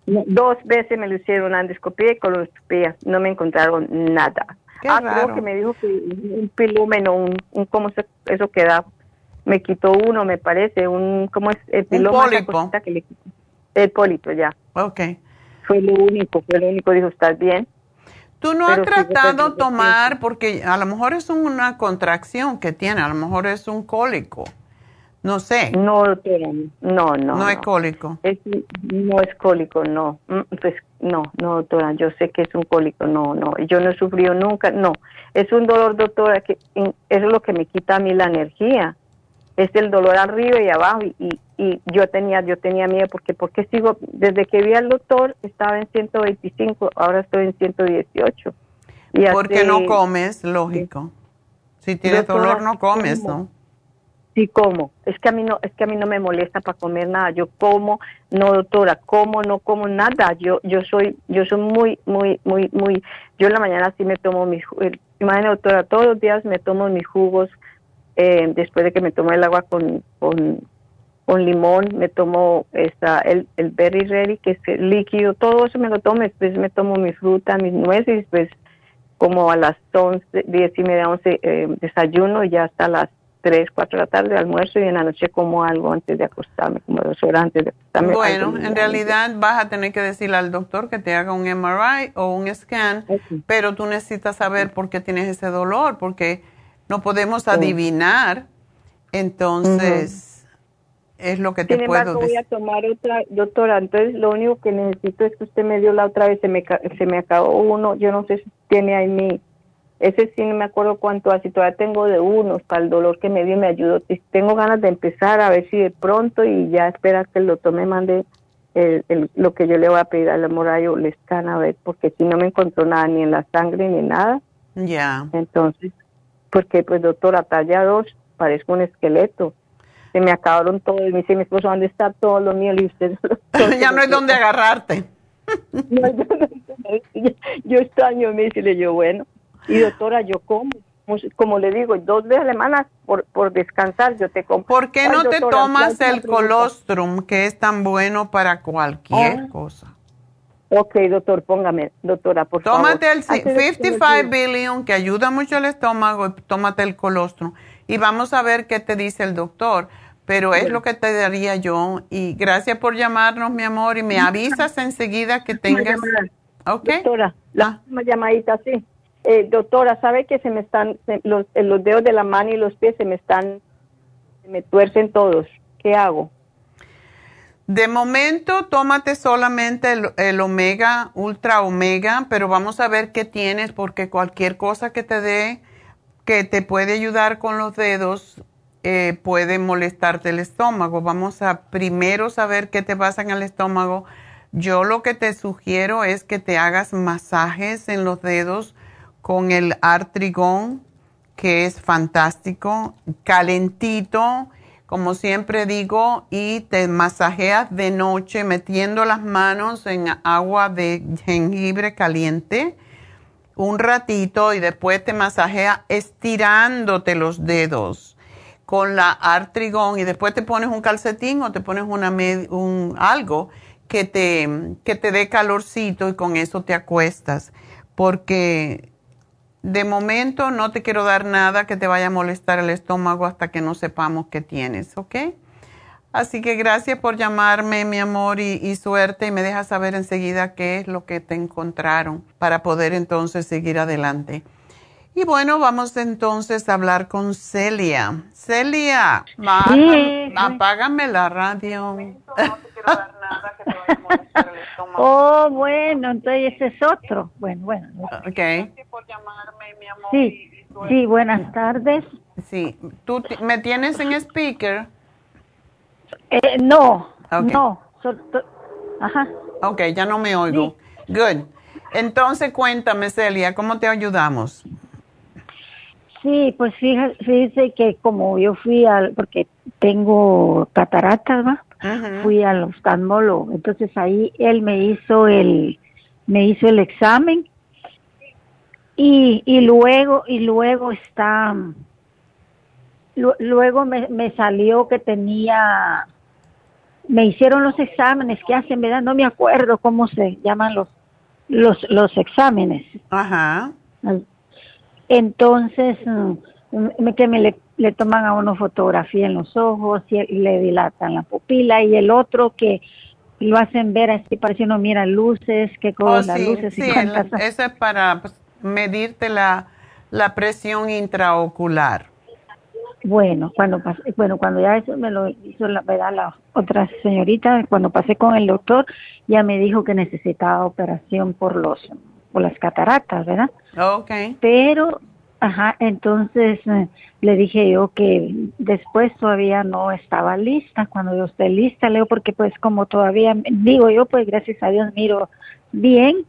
Dos veces me lo hicieron endoscopía y colonoscopía, no me encontraron nada. Ah, creo que me dijo que un pilúmeno, un, un ¿cómo se, eso queda? Me quitó uno, me parece, un, ¿cómo es? El pólipo. Que le El pólipo, ya. Ok. Fue lo único, fue lo único, dijo, ¿estás bien? Tú no has tratado tomar, porque a lo mejor es una contracción que tiene, a lo mejor es un cólico. No sé. No, doctora, no, no. No es cólico. no es cólico, no. Mm, pues no, no, doctora, yo sé que es un cólico, no, no. Yo no he sufrido nunca, no. Es un dolor, doctora, que es lo que me quita a mí la energía. Es el dolor arriba y abajo y, y, yo tenía yo tenía miedo porque porque sigo desde que vi al doctor estaba en 125, ahora estoy en 118. Y porque no comes, lógico. Si tienes dolor no comes, ¿no? Sí como, es que a mí no, es que a mí no me molesta para comer nada. Yo como, no doctora, como, no como nada. Yo, yo soy, yo soy muy, muy, muy, muy. Yo en la mañana sí me tomo mis, imagínate doctora, todos los días me tomo mis jugos eh, después de que me tomo el agua con, con, con limón, me tomo esta, el, berry ready que es líquido, todo eso me lo tomo. Después me tomo mi fruta, mis nueces, después como a las 11, 10 y media, 11 eh, desayuno y ya hasta las 3, 4 de la tarde almuerzo y en la noche como algo antes de acostarme, como dos horas antes de acostarme. Bueno, en realidad vas a tener que decirle al doctor que te haga un MRI o un scan, pero tú necesitas saber por qué tienes ese dolor, porque no podemos adivinar, entonces es lo que te puedo decir. voy a tomar otra, doctora, entonces lo único que necesito es que usted me dio la otra vez, se me, se me acabó uno, yo no sé si tiene ahí mi ese sí no me acuerdo cuánto así, todavía tengo de unos para el dolor que me dio y me ayudó. Tengo ganas de empezar a ver si de pronto y ya espera que el doctor me mande el, lo que yo le voy a pedir al morayo, le escana a ver, porque si no me encontró nada ni en la sangre ni nada. Ya. Entonces, porque pues doctora, talla 2, parezco un esqueleto. Se me acabaron todos, me dice mi esposo, ¿dónde está todo lo mío? Y usted, ya no hay dónde agarrarte. yo, extraño, me dice, yo, bueno, y doctora, yo como, como le digo, dos veces a la semana por, por descansar, yo te como. ¿Por qué no te tomas el colostrum, que es tan bueno para cualquier ah. cosa? Ok, doctor, póngame, doctora, por tómate favor. Tómate el 55 billion, que ayuda mucho al estómago, tómate el colostrum. Y vamos a ver qué te dice el doctor. Pero es lo que te daría yo. Y gracias por llamarnos, mi amor. Y me avisas enseguida que tengas. Ok. Doctora, la ah. llamadita, sí. Eh, doctora, ¿sabe que se me están, los, los dedos de la mano y los pies se me están, se me tuercen todos? ¿Qué hago? De momento, tómate solamente el, omega, ultra omega, pero vamos a ver qué tienes porque cualquier cosa que te dé, que te puede ayudar con los dedos, eh, puede molestarte el estómago. Vamos a primero saber qué te pasa en el estómago. Yo lo que te sugiero es que te hagas masajes en los dedos con el artrigón, que es fantástico, calentito como siempre digo, y te masajeas de noche metiendo las manos en agua de jengibre caliente un ratito y después te masajeas estirándote los dedos con la artrigón. Y después te pones un calcetín o te pones un, algo que te, que te dé calorcito y con eso te acuestas. Porque de momento no te quiero dar nada que te vaya a molestar el estómago hasta que no sepamos qué tienes, ¿ok? Así que gracias por llamarme, mi amor, y, suerte. Y me dejas saber enseguida qué es lo que te encontraron para poder entonces seguir adelante. Y bueno, vamos entonces a hablar con Celia. Celia, apágame la radio. No te quiero dar nada que te vaya a molestar el estómago. Oh, bueno, entonces ese es otro. Bueno, bueno. Ok. Gracias por llamarme, mi amor. Sí, sí, buenas tardes. Sí, ¿tú me tienes en speaker? Eh, no, no. ajá. Ok, ya no me oigo. Good. Entonces cuéntame, Celia, ¿cómo te ayudamos? Sí, pues fíjese, que como yo fui al, porque tengo cataratas, ¿va? Fui al oftalmólogo, entonces ahí él me hizo el, me hizo el examen y, y luego, y luego está, luego me, me salió que tenía, me hicieron los exámenes que hacen, ¿verdad? No me acuerdo cómo se llaman los, los, los exámenes. Ajá. Entonces, mm, que me le, toman a uno fotografía en los ojos y le dilatan la pupila y el otro que lo hacen ver así, parece uno mira luces, que con oh, las luces sí, Eso es para pues, medirte la, la presión intraocular. Bueno, cuando bueno, cuando ya eso me lo hizo la, ¿verdad? la otra señorita, cuando pasé con el doctor, ya me dijo que necesitaba operación por los por las cataratas, ¿verdad? Okay. Pero, ajá, entonces eh, le dije yo que después todavía no estaba lista. Cuando yo esté lista, leo porque pues como todavía, digo yo, pues gracias a Dios miro bien.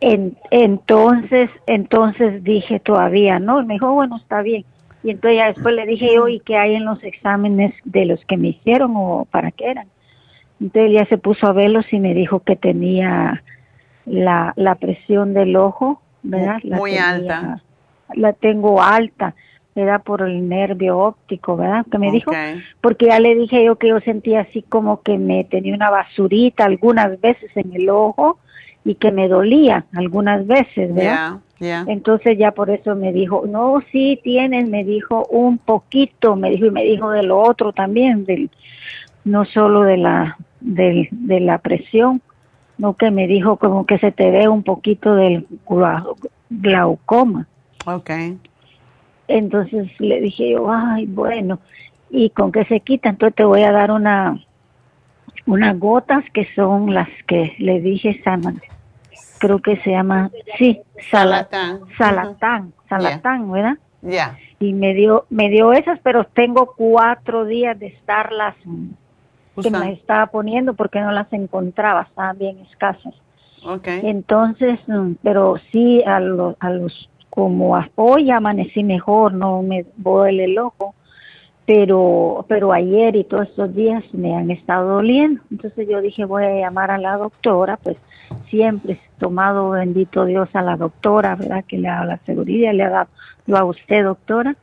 En, entonces, entonces dije todavía no. Me dijo, bueno, está bien. Y entonces ya después le dije yo, ¿y qué hay en los exámenes de los que me hicieron o para qué eran? Entonces ya se puso a verlos y me dijo que tenía la, la presión del ojo, ¿verdad? Muy alta. La tengo alta, ¿verdad? Por el nervio óptico, ¿verdad? Que me dijo, porque ya le dije yo que yo sentía así como que me tenía una basurita algunas veces en el ojo y que me dolía algunas veces, ¿verdad? Entonces ya por eso me dijo, no, sí tienes, me dijo un poquito, me dijo y me dijo de lo otro también, del, no solo de la, del, de la presión no que me dijo como que se te ve un poquito del glaucoma. Okay. Entonces le dije yo, ay, bueno, ¿y con qué se quita? Entonces te voy a dar una unas gotas que son las que le dije Saman. Creo que se llama, sí, salatán. Salatán, salatán, ¿verdad? Ya. Y me dio me dio esas, pero tengo cuatro días de estarlas que me las estaba poniendo porque no las encontraba, estaban bien escasas. Okay. Entonces, mm, pero sí a los, a los como hoy amanecí mejor, no me duele el ojo, pero pero ayer y todos estos días me han estado doliendo. Entonces yo dije, voy a llamar a la doctora, pues siempre he tomado, bendito Dios, a la doctora, ¿verdad? Que le ha dado la seguridad, le ha dado a usted, doctora.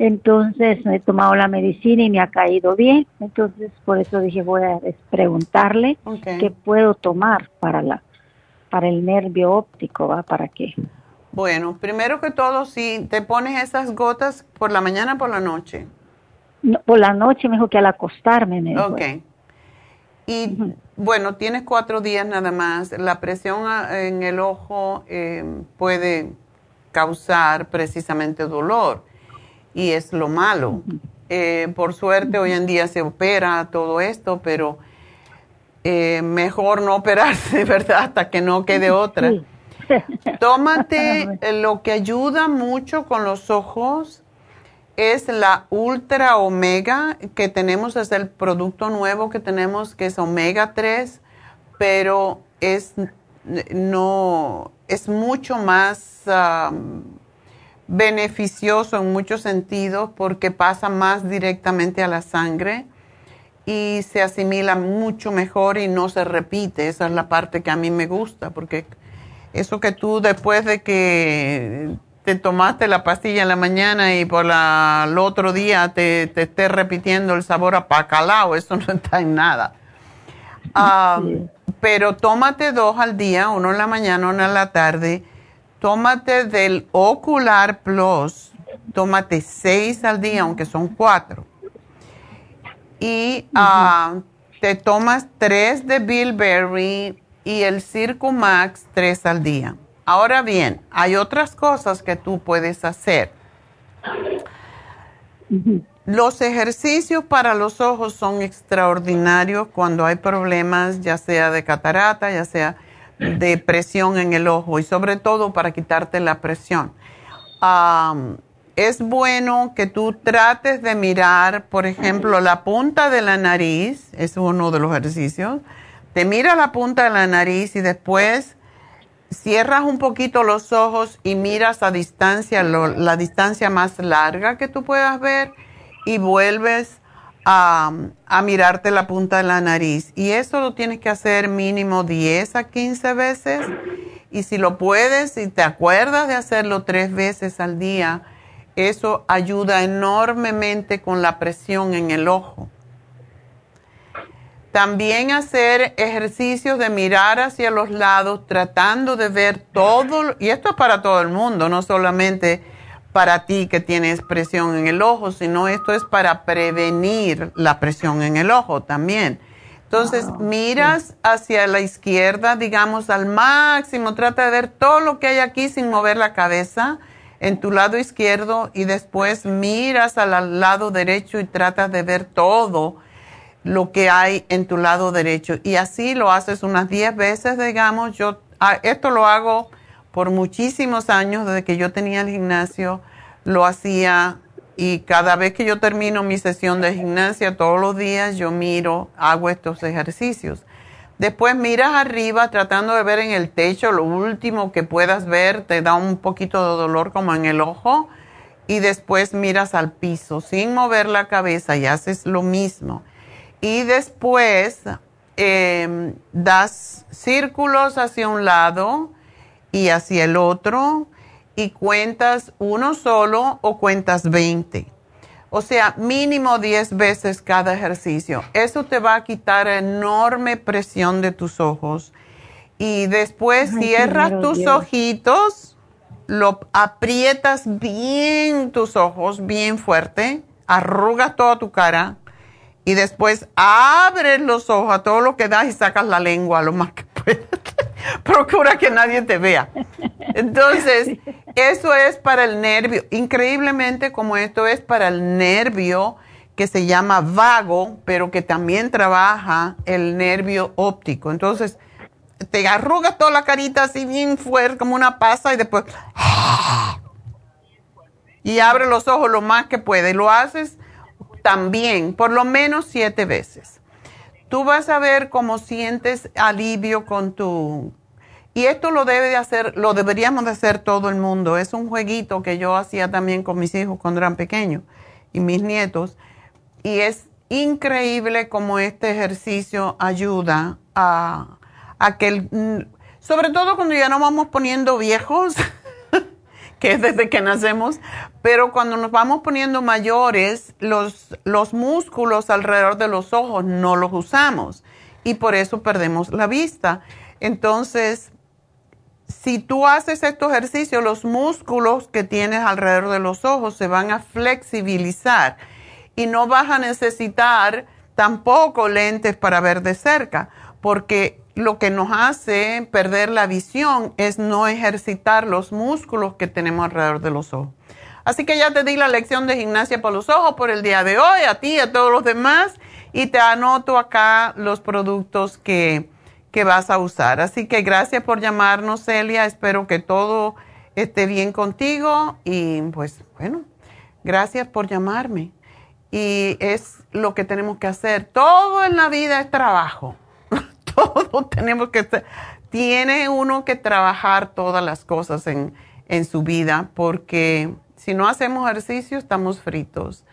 Entonces he tomado la medicina y me ha caído bien. Entonces por eso dije voy a preguntarle qué puedo tomar para la para el nervio óptico, ¿va? ¿Para qué? Bueno, primero que todo, si te pones esas gotas por la mañana o por la noche. por la noche, mejor que al acostarme. Me ok. Y bueno, tienes cuatro días nada más. La presión en el ojo eh, puede causar precisamente dolor y es lo malo. Eh, por suerte hoy en día se opera todo esto, pero eh, mejor no operarse, ¿verdad? Hasta que no quede otra. Tómate lo que ayuda mucho con los ojos es la Ultra Omega que tenemos, es el producto nuevo que tenemos que es Omega 3, pero es no es mucho más beneficioso en muchos sentidos porque pasa más directamente a la sangre y se asimila mucho mejor y no se repite. Esa es la parte que a mí me gusta porque eso que tú después de que te tomaste la pastilla en la mañana y por la, el otro día te, te estés repitiendo el sabor a pacalao, eso no está en nada. Pero tómate dos al día, uno en la mañana, uno en la tarde. Tómate del Ocular Plus, tómate seis al día, aunque son cuatro. Y ah, te tomas tres de Bilberry y el Circumax tres al día. Ahora bien, hay otras cosas que tú puedes hacer. Los ejercicios para los ojos son extraordinarios cuando hay problemas, ya sea de catarata, ya sea de presión en el ojo y sobre todo para quitarte la presión. es bueno que tú trates de mirar, por ejemplo, la punta de la nariz, es uno de los ejercicios. Te mira la punta de la nariz y después cierras un poquito los ojos y miras a distancia, la distancia más larga que tú puedas ver y vuelves a, mirarte la punta de la nariz. Y eso lo tienes que hacer mínimo 10 a 15 veces. Y si lo puedes, y te acuerdas de hacerlo tres veces al día, eso ayuda enormemente con la presión en el ojo. También hacer ejercicios de mirar hacia los lados, tratando de ver todo, y esto es para todo el mundo, no solamente para ti que tienes presión en el ojo, sino esto es para prevenir la presión en el ojo también. Entonces, miras hacia la izquierda, digamos al máximo, trata de ver todo lo que hay aquí sin mover la cabeza en tu lado izquierdo y después miras al lado derecho y tratas de ver todo lo que hay en tu lado derecho. Y así lo haces unas 10 veces, digamos. Yo ah, esto lo hago por muchísimos años, desde que yo tenía el gimnasio, lo hacía y cada vez que yo termino mi sesión de gimnasia, todos los días yo miro, hago estos ejercicios. Después miras arriba tratando de ver en el techo lo último que puedas ver, te da un poquito de dolor como en el ojo y después miras al piso sin mover la cabeza y haces lo mismo. Y después em, das círculos hacia un lado y hacia el otro y cuentas uno solo o cuentas 20. O sea, mínimo 10 veces cada ejercicio. Eso te va a quitar enorme presión de tus ojos. Y después cierras tus ojitos, lo aprietas bien tus ojos, bien fuerte, arrugas toda tu cara y después abres los ojos a todo lo que das y sacas la lengua lo más que. Procura que nadie te vea. Entonces, eso es para el nervio. Increíblemente, como esto es para el nervio que se llama vago, pero que también trabaja el nervio óptico. Entonces, te arrugas toda la carita así bien fuerte, como una pasa, y después. Y abre los ojos lo más que puede. Lo haces también, por lo menos siete veces. Tú vas a ver cómo sientes alivio con tu... Y esto lo debe de hacer, lo deberíamos de hacer todo el mundo. Es un jueguito que yo hacía también con mis hijos cuando eran pequeños y mis nietos. Y es increíble cómo este ejercicio ayuda a, a que, sobre todo cuando ya nos vamos poniendo viejos, que es desde que nacemos, pero cuando nos vamos poniendo mayores, los, los músculos alrededor de los ojos no los usamos y por eso perdemos la vista. Entonces, si tú haces estos ejercicios, los músculos que tienes alrededor de los ojos se van a flexibilizar y no vas a necesitar tampoco lentes para ver de cerca, porque lo que nos hace perder la visión es no ejercitar los músculos que tenemos alrededor de los ojos. Así que ya te di la lección de gimnasia por los ojos por el día de hoy, a ti y a todos los demás, y te anoto acá los productos que, que vas a usar. Así que gracias por llamarnos, Celia. Espero que todo esté bien contigo y pues bueno, gracias por llamarme. Y es lo que tenemos que hacer. Todo en la vida es trabajo. Todo tenemos que tiene uno que trabajar todas las cosas en, en su vida porque si no hacemos ejercicio estamos fritos.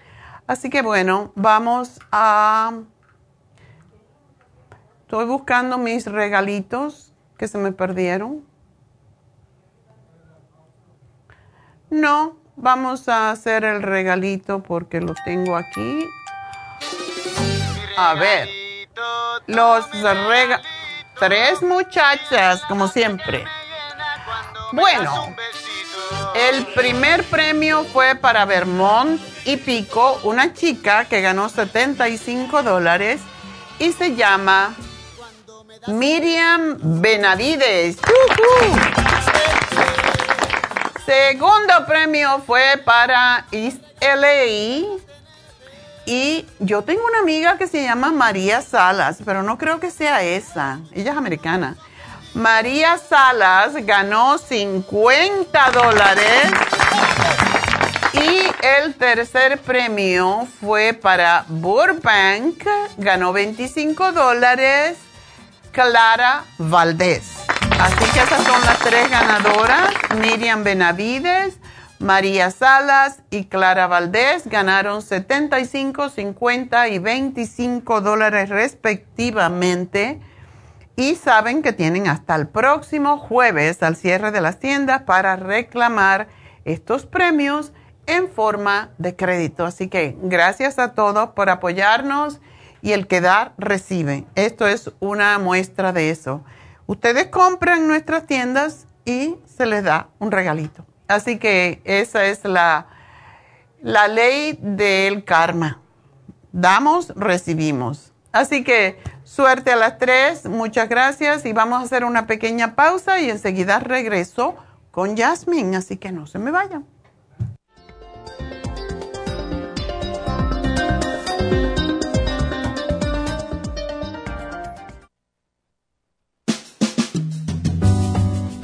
Así que bueno, vamos a... Estoy buscando mis regalitos que se me perdieron. No, vamos a hacer el regalito porque lo tengo aquí. A ver, los regalos Tres muchachas, como siempre. Bueno, el primer premio fue para Vermont y Pico, una chica que ganó 75 dólares y se llama Miriam Benavides. Segundo premio fue para East LA y yo tengo una amiga que se llama María Salas, pero no creo que sea esa. Ella es americana. María Salas ganó 50 dólares. Y el tercer premio fue para Burbank, ganó 25 dólares, Clara Valdés. Así que esas son las tres ganadoras, Miriam Benavides, María Salas y Clara Valdés ganaron 75, 50 y 25 dólares respectivamente. Y saben que tienen hasta el próximo jueves al cierre de las tiendas para reclamar estos premios en forma de crédito. Así que gracias a todos por apoyarnos y el que da recibe. Esto es una muestra de eso. Ustedes compran nuestras tiendas y se les da un regalito. Así que esa es la, la ley del karma. Damos, recibimos. Así que suerte a las tres, muchas gracias y vamos a hacer una pequeña pausa y enseguida regreso con Jasmine, así que no se me vayan.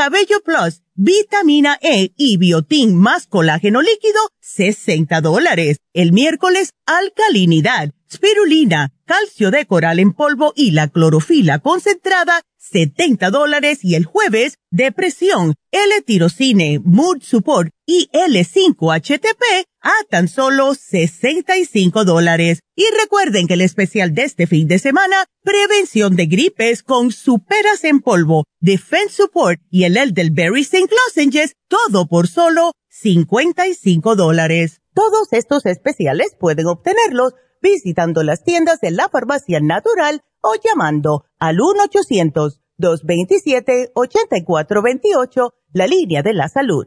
Cabello Plus vitamina E y biotín más colágeno líquido, 60 dólares. El miércoles, alcalinidad, spirulina, calcio de coral en polvo y la clorofila concentrada, 70 dólares y el jueves depresión, L-tirocine, mood support y L5-HTP a tan solo 65 dólares. Y recuerden que el especial de este fin de semana, prevención de gripes con superas en polvo, defense support y el Elderberry St. Lozenges, todo por solo 55 dólares. Todos estos especiales pueden obtenerlos visitando las tiendas de la farmacia natural o llamando al 1-800-227-8428, la línea de la salud.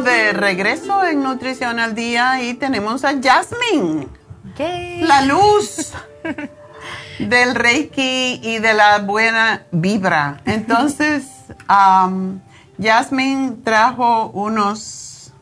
De regreso en Nutrición al Día y tenemos a Jasmine, la luz del Reiki y de la buena vibra. Entonces, um, Jasmine trajo unos,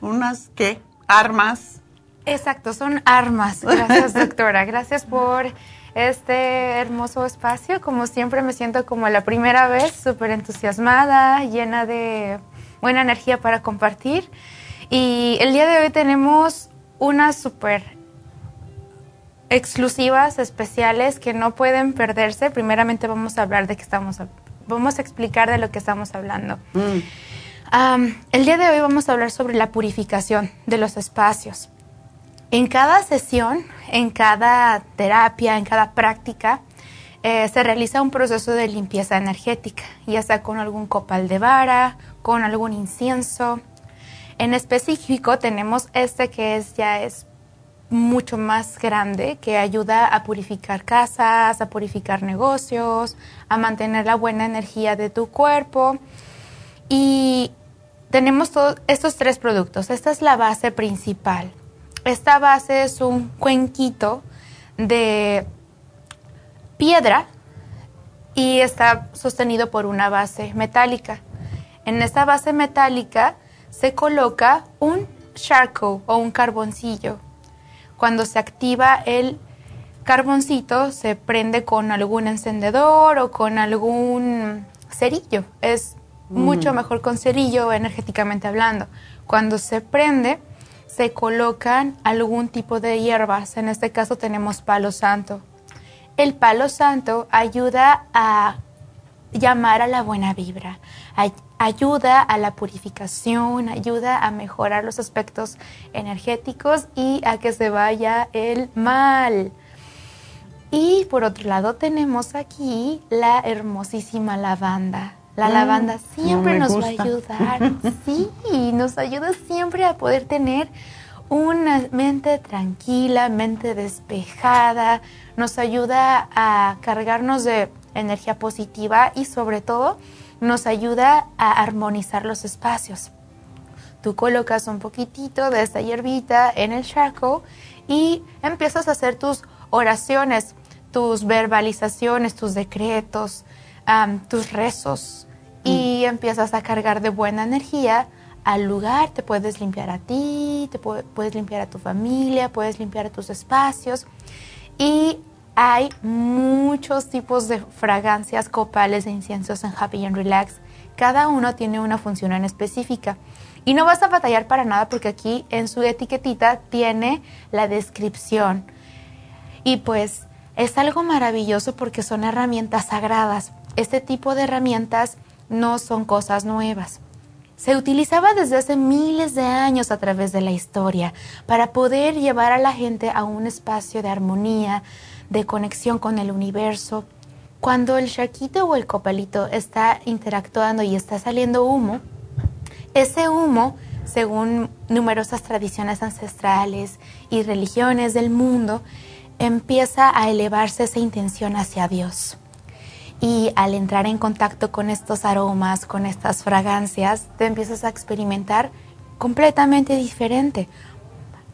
unas, ¿qué? Armas. Exacto, son armas. Gracias, doctora. Gracias por este hermoso espacio. Como siempre me siento como la primera vez, súper entusiasmada, llena de buena energía para compartir. Y el día de hoy tenemos unas súper exclusivas, especiales, que no pueden perderse. Primeramente vamos a hablar de que estamos, vamos a explicar de lo que estamos hablando. Mm. el día de hoy vamos a hablar sobre la purificación de los espacios. En cada sesión, en cada terapia, en cada práctica, eh, se realiza un proceso de limpieza energética, ya sea con algún copal de vara, con algún incienso. En específico tenemos este que es ya es mucho más grande, que ayuda a purificar casas, a purificar negocios, a mantener la buena energía de tu cuerpo. Y tenemos estos tres productos. Esta es la base principal. Esta base es un cuenquito de piedra y está sostenido por una base metálica. En esta base metálica se coloca un charcoal o un carboncillo. Cuando se activa el carboncito se prende con algún encendedor o con algún cerillo. Es mucho mejor con cerillo energéticamente hablando. Cuando se prende se colocan algún tipo de hierbas. En este caso tenemos palo santo. El palo santo ayuda a llamar a la buena vibra, ayuda a la purificación, ayuda a mejorar los aspectos energéticos y a que se vaya el mal. Y por otro lado tenemos aquí la hermosísima lavanda. La mm, lavanda siempre nos va a ayudar, sí, nos ayuda siempre a poder tener una mente tranquila, mente despejada, nos ayuda a cargarnos de energía positiva y sobre todo nos ayuda a armonizar los espacios. Tú colocas un poquitito de esta hierbita en el charco y empiezas a hacer tus oraciones, tus verbalizaciones, tus decretos, tus rezos y mm. empiezas a cargar de buena energía al lugar, te puedes limpiar a ti, te puedes limpiar a tu familia, puedes limpiar a tus espacios y hay muchos tipos de fragancias copales e inciensos en Happy and Relax. Cada uno tiene una función en específica. Y no vas a batallar para nada porque aquí en su etiquetita tiene la descripción. Y pues es algo maravilloso porque son herramientas sagradas. Este tipo de herramientas no son cosas nuevas. Se utilizaba desde hace miles de años a través de la historia para poder llevar a la gente a un espacio de armonía, de conexión con el universo. Cuando el charquito o el copalito está interactuando y está saliendo humo, ese humo, según numerosas tradiciones ancestrales y religiones del mundo, empieza a elevarse esa intención hacia Dios. Y al entrar en contacto con estos aromas, con estas fragancias, te empiezas a experimentar completamente diferente.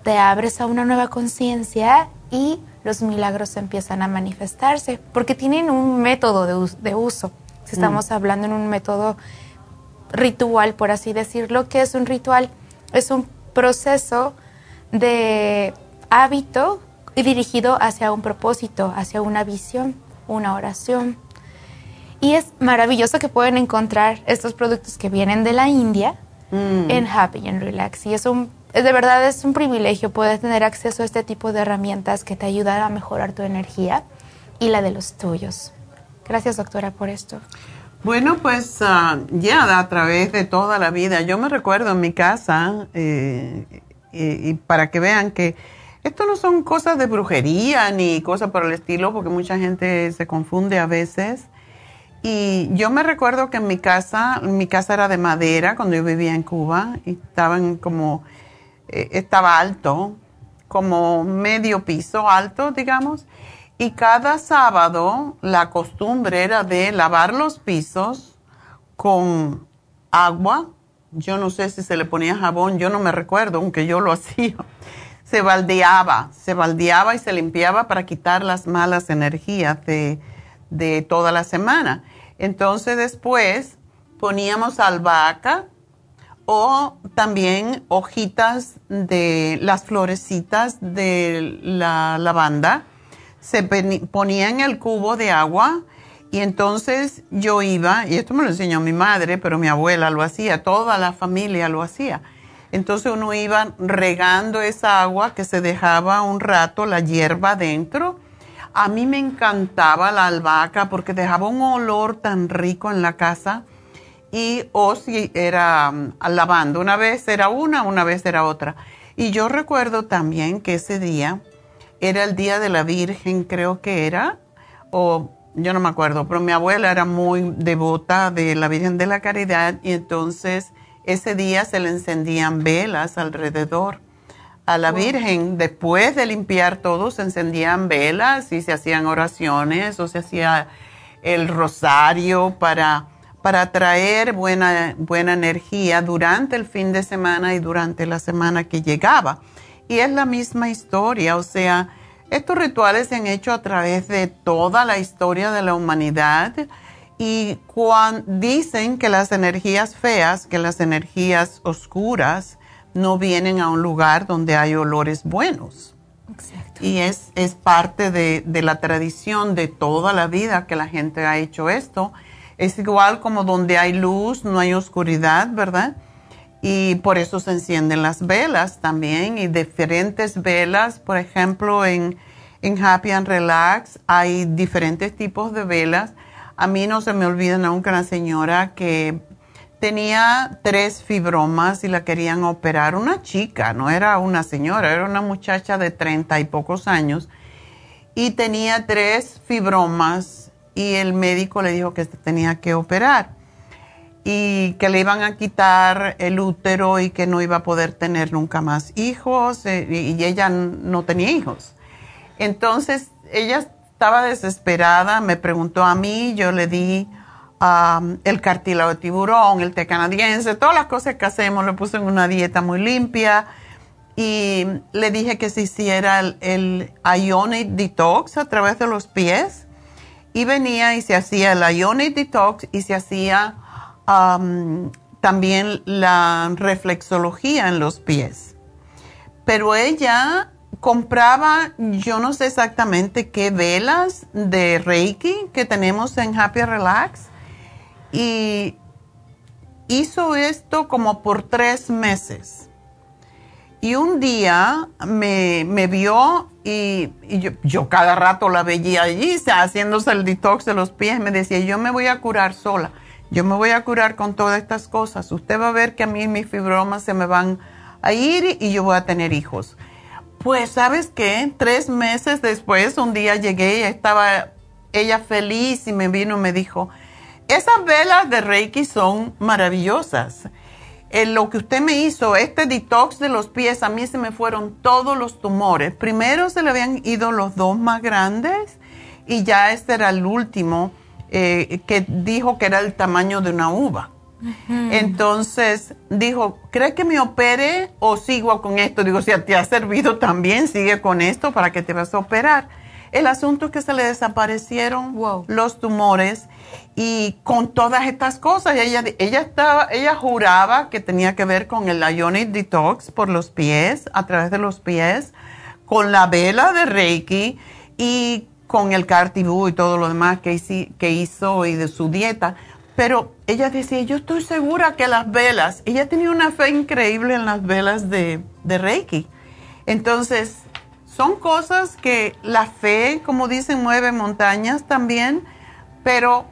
Te abres a una nueva conciencia y los milagros empiezan a manifestarse, porque tienen un método de, uso. Si estamos mm. hablando en un método ritual, por así decirlo, ¿qué es un ritual? Es un proceso de hábito dirigido hacia un propósito, hacia una visión, una oración. Y es maravilloso que pueden encontrar estos productos que vienen de la India mm. en Happy and Relax. Y es un de verdad es un privilegio poder tener acceso a este tipo de herramientas que te ayudan a mejorar tu energía y la de los tuyos. Gracias, doctora, por esto. Bueno, pues ah, ya a través de toda la vida, yo me recuerdo en mi casa, eh, y, para que vean que esto no son cosas de brujería ni cosas por el estilo, porque mucha gente se confunde a veces. Y yo me recuerdo que en mi casa, mi casa era de madera cuando yo vivía en Cuba, y estaban como eh, estaba alto, como medio piso alto, digamos, y cada sábado la costumbre era de lavar los pisos con agua. Yo no sé si se le ponía jabón, yo no me recuerdo, aunque yo lo hacía. Se baldeaba, se baldeaba y se limpiaba para quitar las malas energías de, de toda la semana. Entonces después poníamos albahaca, o también hojitas de las florecitas de la lavanda. Se ponía en el cubo de agua y entonces yo iba, y esto me lo enseñó mi madre, pero mi abuela lo hacía, toda la familia lo hacía. Entonces uno iba regando esa agua que se dejaba un rato la hierba dentro. A mí me encantaba la albahaca porque dejaba un olor tan rico en la casa y o si era um, lavando. Una vez era una, una vez era otra. Y yo recuerdo también que ese día era el día de la Virgen, creo que era, o yo no me acuerdo, pero mi abuela era muy devota de la Virgen de la Caridad y entonces ese día se le encendían velas alrededor a la Virgen. Después de limpiar todo, se encendían velas y se hacían oraciones o se hacía el rosario para para traer buena, buena energía durante el fin de semana y durante la semana que llegaba. Y es la misma historia, o sea, estos rituales se han hecho a través de toda la historia de la humanidad y cuando dicen que las energías feas, que las energías oscuras no vienen a un lugar donde hay olores buenos. Exacto. Y es, es parte de, de la tradición de toda la vida que la gente ha hecho esto es igual como donde hay luz, no hay oscuridad, ¿verdad? Y por eso se encienden las velas también y diferentes velas, por ejemplo, en, en Happy and Relax hay diferentes tipos de velas. A mí no se me olvida nunca la señora que tenía tres fibromas y la querían operar. Una chica, no era una señora, era una muchacha de treinta y pocos años. Y tenía tres fibromas y el médico le dijo que tenía que operar y que le iban a quitar el útero y que no iba a poder tener nunca más hijos eh, y ella no tenía hijos. Entonces ella estaba desesperada, me preguntó a mí, yo le di el cartílago de tiburón, el té canadiense, todas las cosas que hacemos, le puse en una dieta muy limpia y le dije que se hiciera el, el Ionic Detox a través de los pies y venía y se hacía la Ionic Detox y se hacía también la reflexología en los pies. Pero ella compraba, yo no sé exactamente qué velas de Reiki que tenemos en Happy Relax y hizo esto como por tres meses. Y un día me, me vio y, yo, cada rato la veía allí haciéndose el detox de los pies. Me decía, yo me voy a curar sola. Yo me voy a curar con todas estas cosas. Usted va a ver que a mí mis fibromas se me van a ir y yo voy a tener hijos. Pues, ¿sabes qué? Tres meses después, un día llegué y estaba ella feliz y me vino y me dijo, esas velas de Reiki son maravillosas lo que usted me hizo, este detox de los pies, a mí se me fueron todos los tumores. Primero se le habían ido los dos más grandes y ya este era el último. eh, que dijo que era el tamaño de una uva. Entonces dijo, ¿cree que me opere o sigo con esto? Digo, si te ha servido también, sigue con esto para que te vas a operar. El asunto es que se le desaparecieron los tumores y con todas estas cosas, ella, ella, estaba, ella juraba que tenía que ver con el Ionic Detox por los pies, a través de los pies, con la vela de Reiki y con el Cartibú y todo lo demás que, que hizo y de su dieta. Pero ella decía, yo estoy segura que las velas, ella tenía una fe increíble en las velas de, de Reiki. Entonces, son cosas que la fe, como dicen, mueve montañas también, pero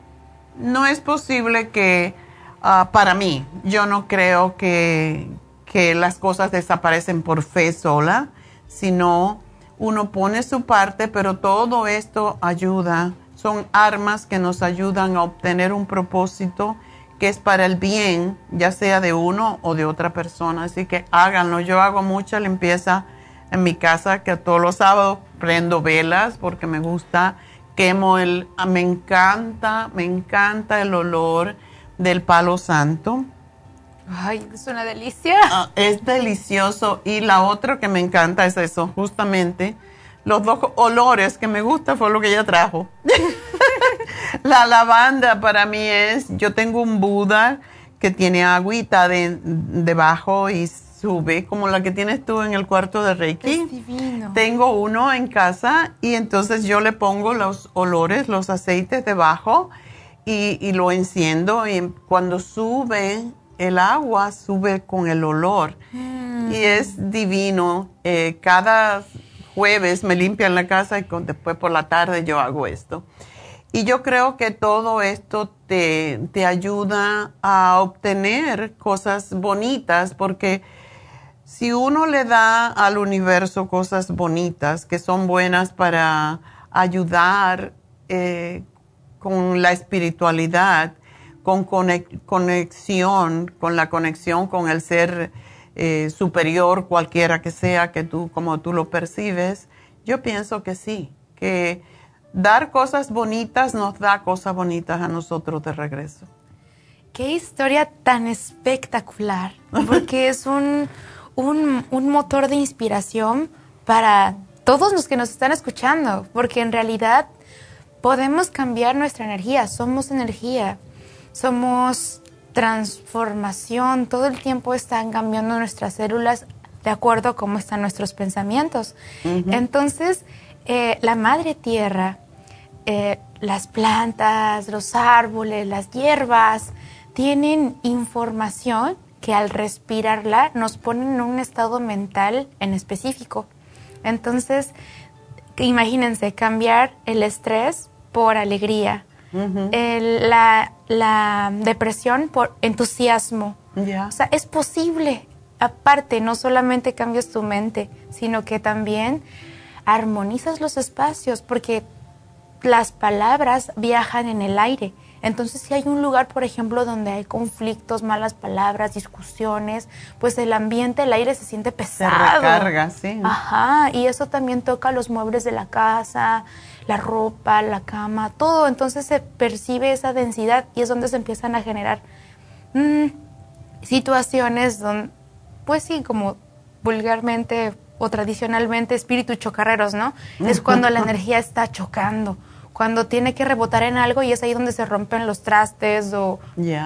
no es posible que, ah, para mí, yo no creo que, que las cosas desaparecen por fe sola, sino uno pone su parte, pero todo esto ayuda, son armas que nos ayudan a obtener un propósito que es para el bien, ya sea de uno o de otra persona. Así que háganlo. Yo hago mucha limpieza en mi casa, que todos los sábados prendo velas porque me gusta, quemo el, me encanta, me encanta el olor del palo santo. Ay, es una delicia. Ah, es delicioso. Y la otra que me encanta es eso, justamente. Los dos olores que me gusta fue lo que ella trajo. la lavanda para mí es, yo tengo un Buda que tiene agüita de, debajo y sube, como la que tienes tú en el cuarto de Reiki. divino. Tengo uno en casa y entonces yo le pongo los olores, los aceites debajo y, y lo enciendo y cuando sube el agua sube con el olor mm. y es divino. Eh, cada jueves me limpian la casa y después por la tarde yo hago esto. Y yo creo que todo esto te, te ayuda a obtener cosas bonitas porque si uno le da al universo cosas bonitas que son buenas para ayudar eh, con la espiritualidad, con conexión, con la conexión con el ser eh, superior, cualquiera que sea, que tú, como tú lo percibes, yo pienso que sí, que dar cosas bonitas nos da cosas bonitas a nosotros de regreso. Qué historia tan espectacular, porque es un, un, un motor de inspiración para todos los que nos están escuchando, porque en realidad podemos cambiar nuestra energía, somos energía somos transformación, todo el tiempo están cambiando nuestras células de acuerdo a cómo están nuestros pensamientos. Entonces, eh, la madre tierra, eh, las plantas, los árboles, las hierbas, tienen información que al respirarla nos ponen en un estado mental en específico. Entonces, imagínense cambiar el estrés por alegría, la, la, depresión por entusiasmo. O sea, es posible. Aparte, no solamente cambias tu mente, sino que también armonizas los espacios, porque las palabras viajan en el aire. Entonces, si hay un lugar, por ejemplo, donde hay conflictos, malas palabras, discusiones, pues el ambiente, el aire se siente pesado. Se recarga, sí. Ajá, y eso también toca los muebles de la casa, la ropa, la cama, todo. Entonces se percibe esa densidad y es donde se empiezan a generar mm, situaciones donde, pues sí, como vulgarmente o tradicionalmente espíritu chocarreros, ¿no? Es cuando la energía está chocando, cuando tiene que rebotar en algo y es ahí donde se rompen los trastes o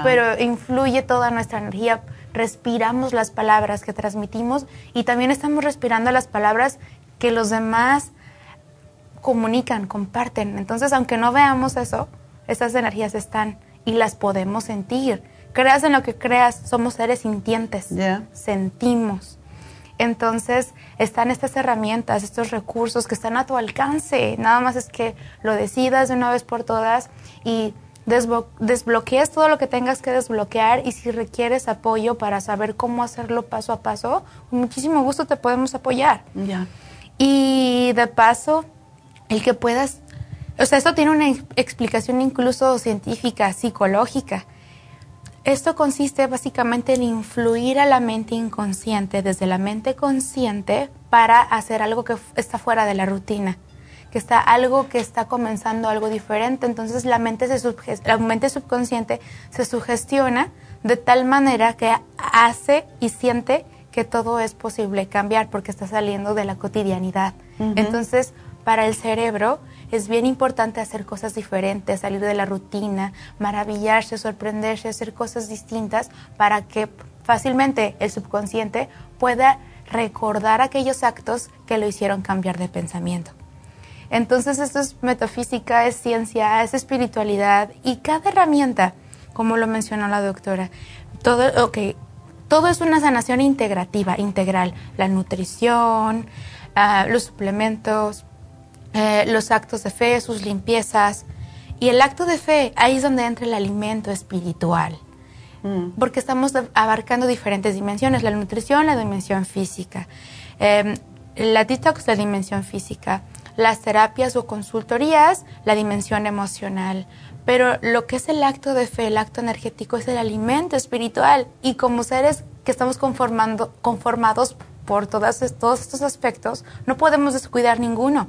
pero influye toda nuestra energía, respiramos las palabras que transmitimos y también estamos respirando las palabras que los demás comunican, comparten. Entonces, aunque no veamos eso, esas energías están y las podemos sentir. Creas en lo que creas, somos seres sintientes, sentimos. Entonces, están estas herramientas, estos recursos que están a tu alcance. Nada más es que lo decidas de una vez por todas y desbloquees todo lo que tengas que desbloquear y si requieres apoyo para saber cómo hacerlo paso a paso, con muchísimo gusto te podemos apoyar. Y de paso, el que puedas, o sea, esto tiene una explicación incluso científica, psicológica. Esto consiste básicamente en influir a la mente inconsciente desde la mente consciente para hacer algo que está fuera de la rutina, que está algo que está comenzando algo diferente. Entonces la mente, se la mente subconsciente se sugestiona de tal manera que hace y siente que todo es posible cambiar porque está saliendo de la cotidianidad. Entonces, para el cerebro es bien importante hacer cosas diferentes, salir de la rutina, maravillarse, sorprenderse, hacer cosas distintas para que fácilmente el subconsciente pueda recordar aquellos actos que lo hicieron cambiar de pensamiento. Entonces esto es metafísica, es ciencia, es espiritualidad y cada herramienta, como lo mencionó la doctora, todo, okay, todo es una sanación integrativa, integral. La nutrición, ah, los suplementos, eh, los actos de fe, sus limpiezas. Y el acto de fe, ahí es donde entra el alimento espiritual. Mm. Porque estamos abarcando diferentes dimensiones, la nutrición, la dimensión física, em, la detox, la dimensión física, las terapias o consultorías, la dimensión emocional. Pero lo que es el acto de fe, el acto energético, es el alimento espiritual. Y como seres que estamos conformando, conformados por todos estos aspectos, no podemos descuidar ninguno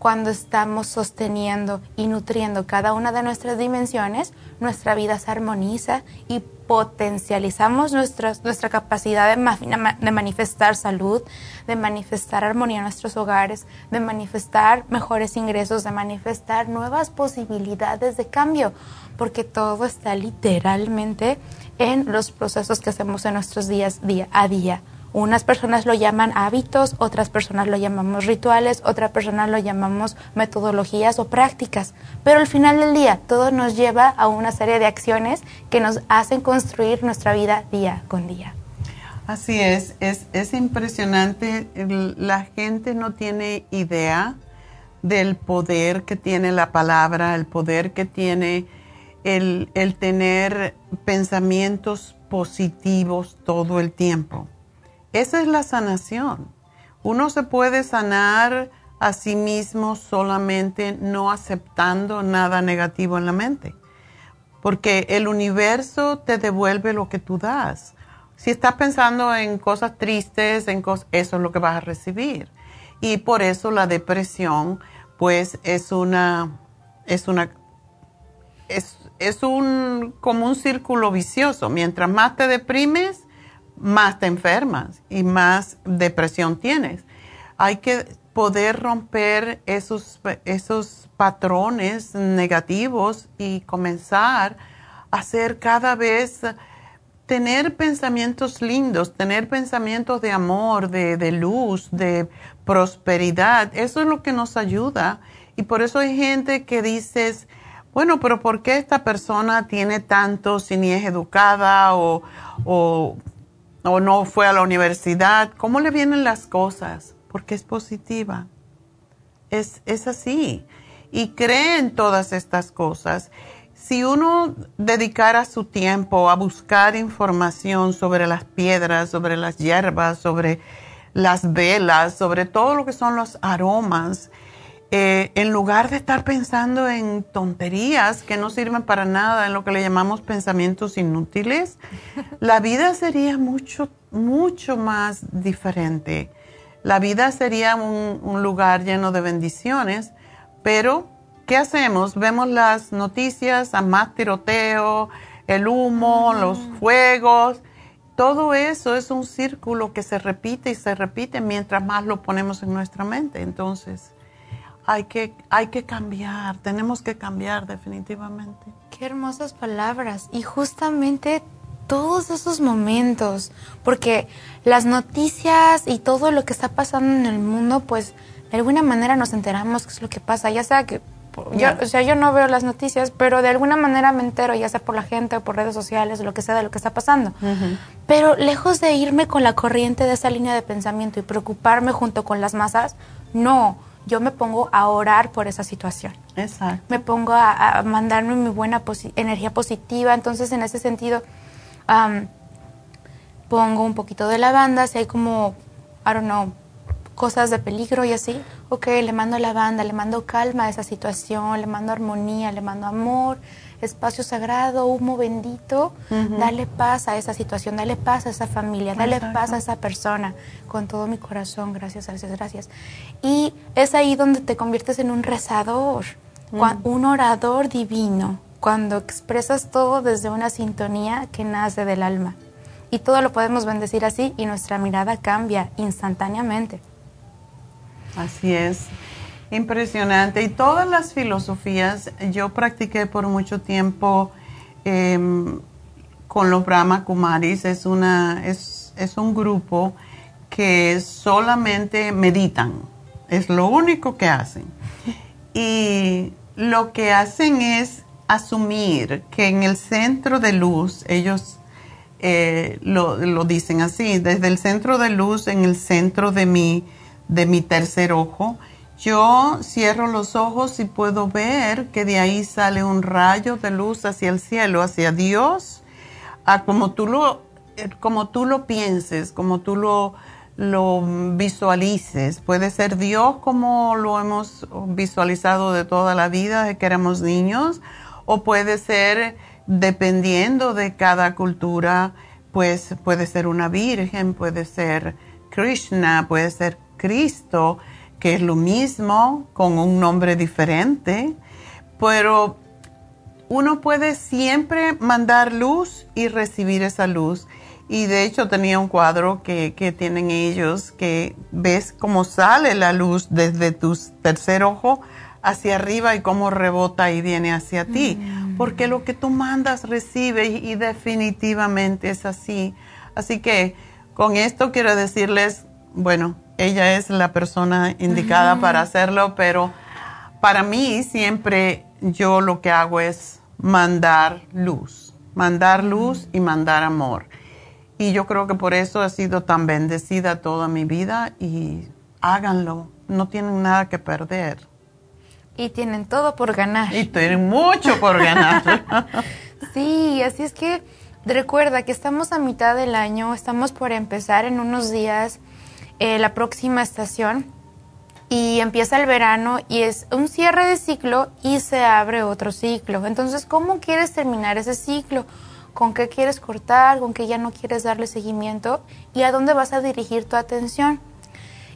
cuando estamos sosteniendo y nutriendo cada una de nuestras dimensiones, nuestra vida se armoniza y potencializamos nuestra, nuestra capacidad de, de, manifestar salud, de manifestar armonía en nuestros hogares, de manifestar mejores ingresos, de manifestar nuevas posibilidades de cambio, porque todo está literalmente en los procesos que hacemos en nuestros días día a día. Unas personas lo llaman hábitos, otras personas lo llamamos rituales, otras personas lo llamamos metodologías o prácticas. Pero al final del día, todo nos lleva a una serie de acciones que nos hacen construir nuestra vida día con día. Así es, es, es impresionante. La gente no tiene idea del poder que tiene la palabra, el poder que tiene el, el tener pensamientos positivos todo el tiempo. Esa es la sanación. Uno se puede sanar a sí mismo solamente no aceptando nada negativo en la mente, porque el universo te devuelve lo que tú das. Si estás pensando en cosas tristes, en cosas, eso es lo que vas a recibir. Y por eso la depresión, pues, es una, es una, es, es un, como un círculo vicioso. Mientras más te deprimes, más te enfermas y más depresión tienes. Hay que poder romper esos, esos patrones negativos y comenzar a hacer cada vez, tener pensamientos lindos, tener pensamientos de amor, de, de luz, de prosperidad. Eso es lo que nos ayuda. Y por eso hay gente que dices, bueno, pero ¿por qué esta persona tiene tanto si ni es educada o, o o no fue a la universidad, ¿cómo le vienen las cosas? Porque es positiva. Es, es así. Y cree en todas estas cosas. Si uno dedicara su tiempo a buscar información sobre las piedras, sobre las hierbas, sobre las velas, sobre todo lo que son los aromas, eh, en lugar de estar pensando en tonterías que no sirven para nada, en lo que le llamamos pensamientos inútiles, la vida sería mucho, mucho más diferente. La vida sería un, lugar lleno de bendiciones, pero ¿qué hacemos? Vemos las noticias, a más tiroteo, el humo, los fuegos. Todo eso es un círculo que se repite y se repite mientras más lo ponemos en nuestra mente. Entonces, hay que, hay que cambiar, tenemos que cambiar definitivamente. Qué hermosas palabras. Y justamente todos esos momentos, porque las noticias y todo lo que está pasando en el mundo, pues de alguna manera nos enteramos qué es lo que pasa, ya sea que yo, o sea, yo no veo las noticias, pero de alguna manera me entero, ya sea por la gente o por redes sociales, lo que sea de lo que está pasando. Pero lejos de irme con la corriente de esa línea de pensamiento y preocuparme junto con las masas, no yo me pongo a orar por esa situación. Exacto. Me pongo a, mandarme mi buena energía positiva. Entonces, en ese sentido, pongo un poquito de lavanda, si hay como, I don't know, cosas de peligro y así, ok, le mando lavanda, le mando calma a esa situación, le mando armonía, le mando amor. Espacio sagrado, humo bendito, dale paz a esa situación, dale paz a esa familia, dale paz a esa persona, con todo mi corazón, gracias, gracias, gracias. Y es ahí donde te conviertes en un rezador, un orador divino, cuando expresas todo desde una sintonía que nace del alma. Y todo lo podemos bendecir así y nuestra mirada cambia instantáneamente. Así es. Impresionante. Y todas las filosofías, yo practiqué por mucho tiempo em, con los Brahma Kumaris, es, una, es, es un grupo que solamente meditan, es lo único que hacen. Y lo que hacen es asumir que en el centro de luz, ellos eh, lo, lo, dicen así, desde el centro de luz, en el centro de mi, de mi tercer ojo, yo cierro los ojos y puedo ver que de ahí sale un rayo de luz hacia el cielo, hacia Dios, como tú lo, eh, como tú lo pienses, como tú lo, lo visualices. Puede ser Dios como lo hemos visualizado de toda la vida de que éramos niños, o puede ser, dependiendo de cada cultura, pues puede ser una virgen, puede ser Krishna, puede ser Cristo que es lo mismo con un nombre diferente, pero uno puede siempre mandar luz y recibir esa luz. Y de hecho tenía un cuadro que, tienen ellos que ves cómo sale la luz desde tu tercer ojo hacia arriba y cómo rebota y viene hacia ti. Mm. Porque lo que tú mandas recibe y definitivamente es así. Así que con esto quiero decirles, bueno, ella es la persona indicada para hacerlo, pero para mí siempre yo lo que hago es mandar luz, mandar luz y mandar amor. Y yo creo que por eso he sido tan bendecida toda mi vida y háganlo, no tienen nada que perder. Y tienen todo por ganar. Y tienen mucho por ganar. sí, así es que recuerda que estamos a mitad del año, estamos por empezar en unos días eh, la próxima estación y empieza el verano y es un cierre de ciclo y se abre otro ciclo. Entonces, ¿cómo quieres terminar ese ciclo? ¿Con qué quieres cortar? ¿Con qué ya no quieres darle seguimiento? ¿Y a dónde vas a dirigir tu atención?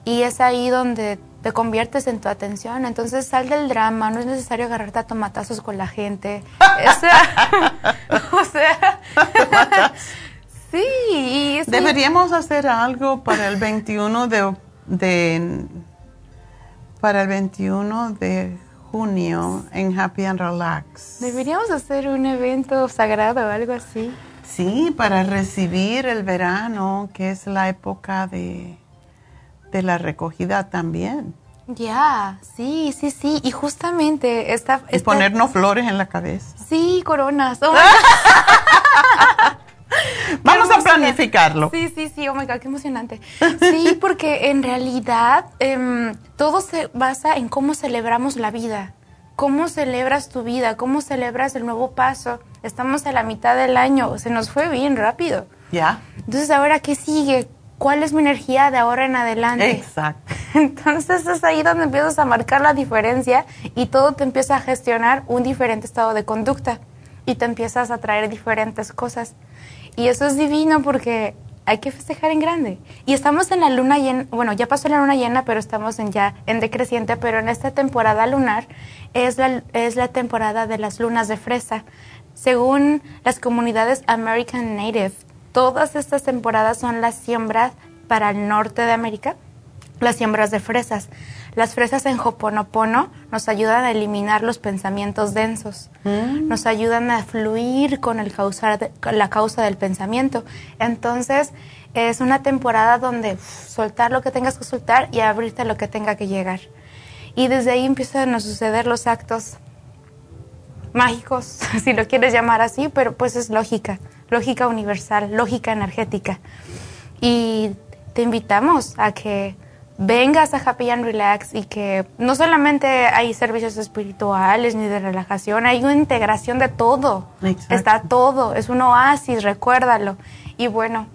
Y es ahí donde te conviertes en tu atención. Entonces sal del drama, no es necesario agarrarte a tomatazos con la gente. o sea, Sí. Deberíamos hacer algo para el 21 de, de, para el 21 de junio en Happy and Relax. Deberíamos hacer un evento sagrado o algo así. Sí, para recibir el verano, que es la época de, de la recogida también. Ya, sí, sí, sí. Y justamente esta... Y ponernos flores en la cabeza. Sí, coronas. Oh Vamos a planificarlo. Sí, sí, sí, oh my God, qué emocionante. Sí, porque en realidad em, todo se basa en cómo celebramos la vida. ¿Cómo celebras tu vida? ¿Cómo celebras el nuevo paso? Estamos a la mitad del año, se nos fue bien rápido. Ya. Entonces, ¿ahora qué sigue? ¿Cuál es mi energía de ahora en adelante? Exacto. Entonces es ahí donde empiezas a marcar la diferencia y todo te empieza a gestionar un diferente estado de conducta y te empiezas a traer diferentes cosas. Y eso es divino porque hay que festejar en grande. Y estamos en la luna llena, bueno, ya pasó la luna llena, pero estamos en ya en decreciente, pero en esta temporada lunar es la, es la temporada de las lunas de fresa. Según las comunidades American Native, todas estas temporadas son las siembras para el norte de América, las siembras de fresas. Las fresas en Hoponopono nos ayudan a eliminar los pensamientos densos, mm. nos ayudan a fluir con, el la causa del pensamiento. Entonces, es una temporada donde soltar lo que tengas que soltar y abrirte lo que tenga que llegar. Y desde ahí empiezan a suceder los actos mágicos, si lo quieres llamar así, pero pues es lógica, lógica universal, lógica energética. Y te invitamos a que vengas a Happy and Relax y que no solamente hay servicios espirituales ni de relajación, hay una integración de todo. Está todo, es un oasis, recuérdalo. Y bueno,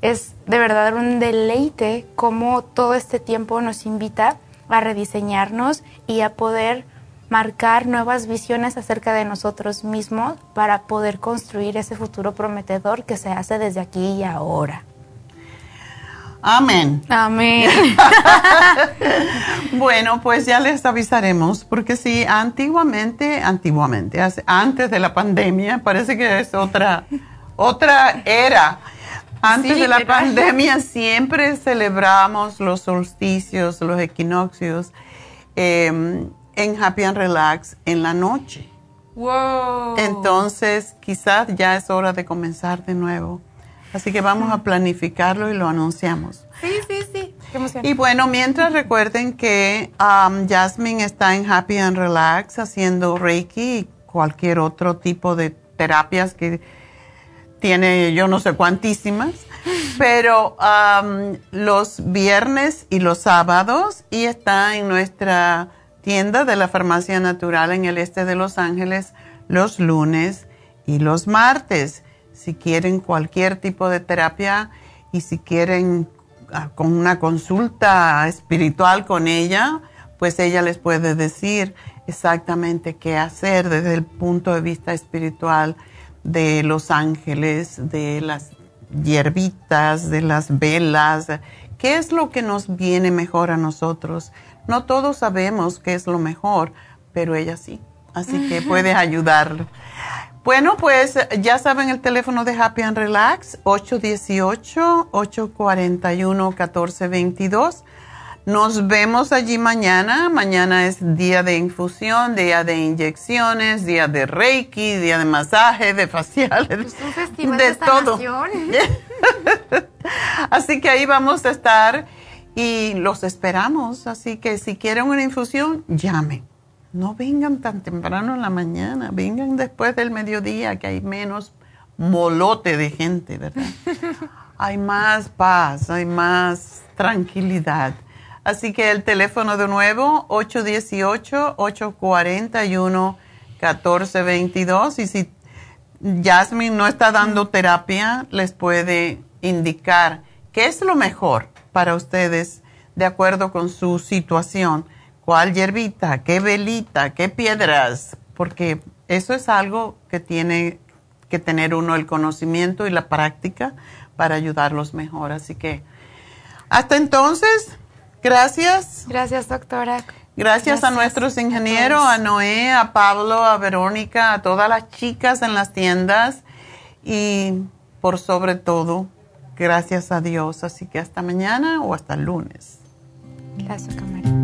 es de verdad un deleite cómo todo este tiempo nos invita a rediseñarnos y a poder marcar nuevas visiones acerca de nosotros mismos para poder construir ese futuro prometedor que se hace desde aquí y ahora. Amén. Amén. bueno, pues ya les avisaremos, porque sí, antiguamente, antiguamente, antes de la pandemia, parece que es otra, otra era. Antes de la pandemia siempre celebramos los solsticios, los equinoccios em, en Happy and Relax en la noche. Wow. Entonces, quizás ya es hora de comenzar de nuevo. Así que vamos a planificarlo y lo anunciamos. Sí, sí, sí. Y bueno, mientras recuerden que um, Jasmine está en Happy and Relax haciendo Reiki y cualquier otro tipo de terapias que tiene yo no sé cuantísimas, pero um, los viernes y los sábados y está en nuestra tienda de la Farmacia Natural en el este de Los Ángeles los lunes y los martes si quieren cualquier tipo de terapia y si quieren ah, con una consulta espiritual con ella, pues ella les puede decir exactamente qué hacer desde el punto de vista espiritual de los ángeles, de las hierbitas, de las velas, qué es lo que nos viene mejor a nosotros. No todos sabemos qué es lo mejor, pero ella sí. Así que puede ayudarlo. Bueno, pues ya saben el teléfono de Happy and Relax, 818-841-1422. Nos vemos allí mañana. Mañana es día de infusión, día de inyecciones, día de reiki, día de masaje, de faciales, pues de, de todo. Así que ahí vamos a estar y los esperamos. Así que si quieren una infusión, llamen no vengan tan temprano en la mañana, vengan después del mediodía, que hay menos molote de gente, ¿verdad? hay más paz, hay más tranquilidad. Así que el teléfono de nuevo, 818-841-1422. Y si Jasmine no está dando terapia, les puede indicar qué es lo mejor para ustedes de acuerdo con su situación cuál hierbita, qué velita, qué piedras, porque eso es algo que tiene que tener uno el conocimiento y la práctica para ayudarlos mejor. Así que hasta entonces, gracias. Gracias, doctora. Gracias, a nuestros ingenieros, a, Noé, a Pablo, a Verónica, a todas las chicas en las tiendas y por sobre todo, gracias a Dios. Así que hasta mañana o hasta el lunes. Gracias, Camarita.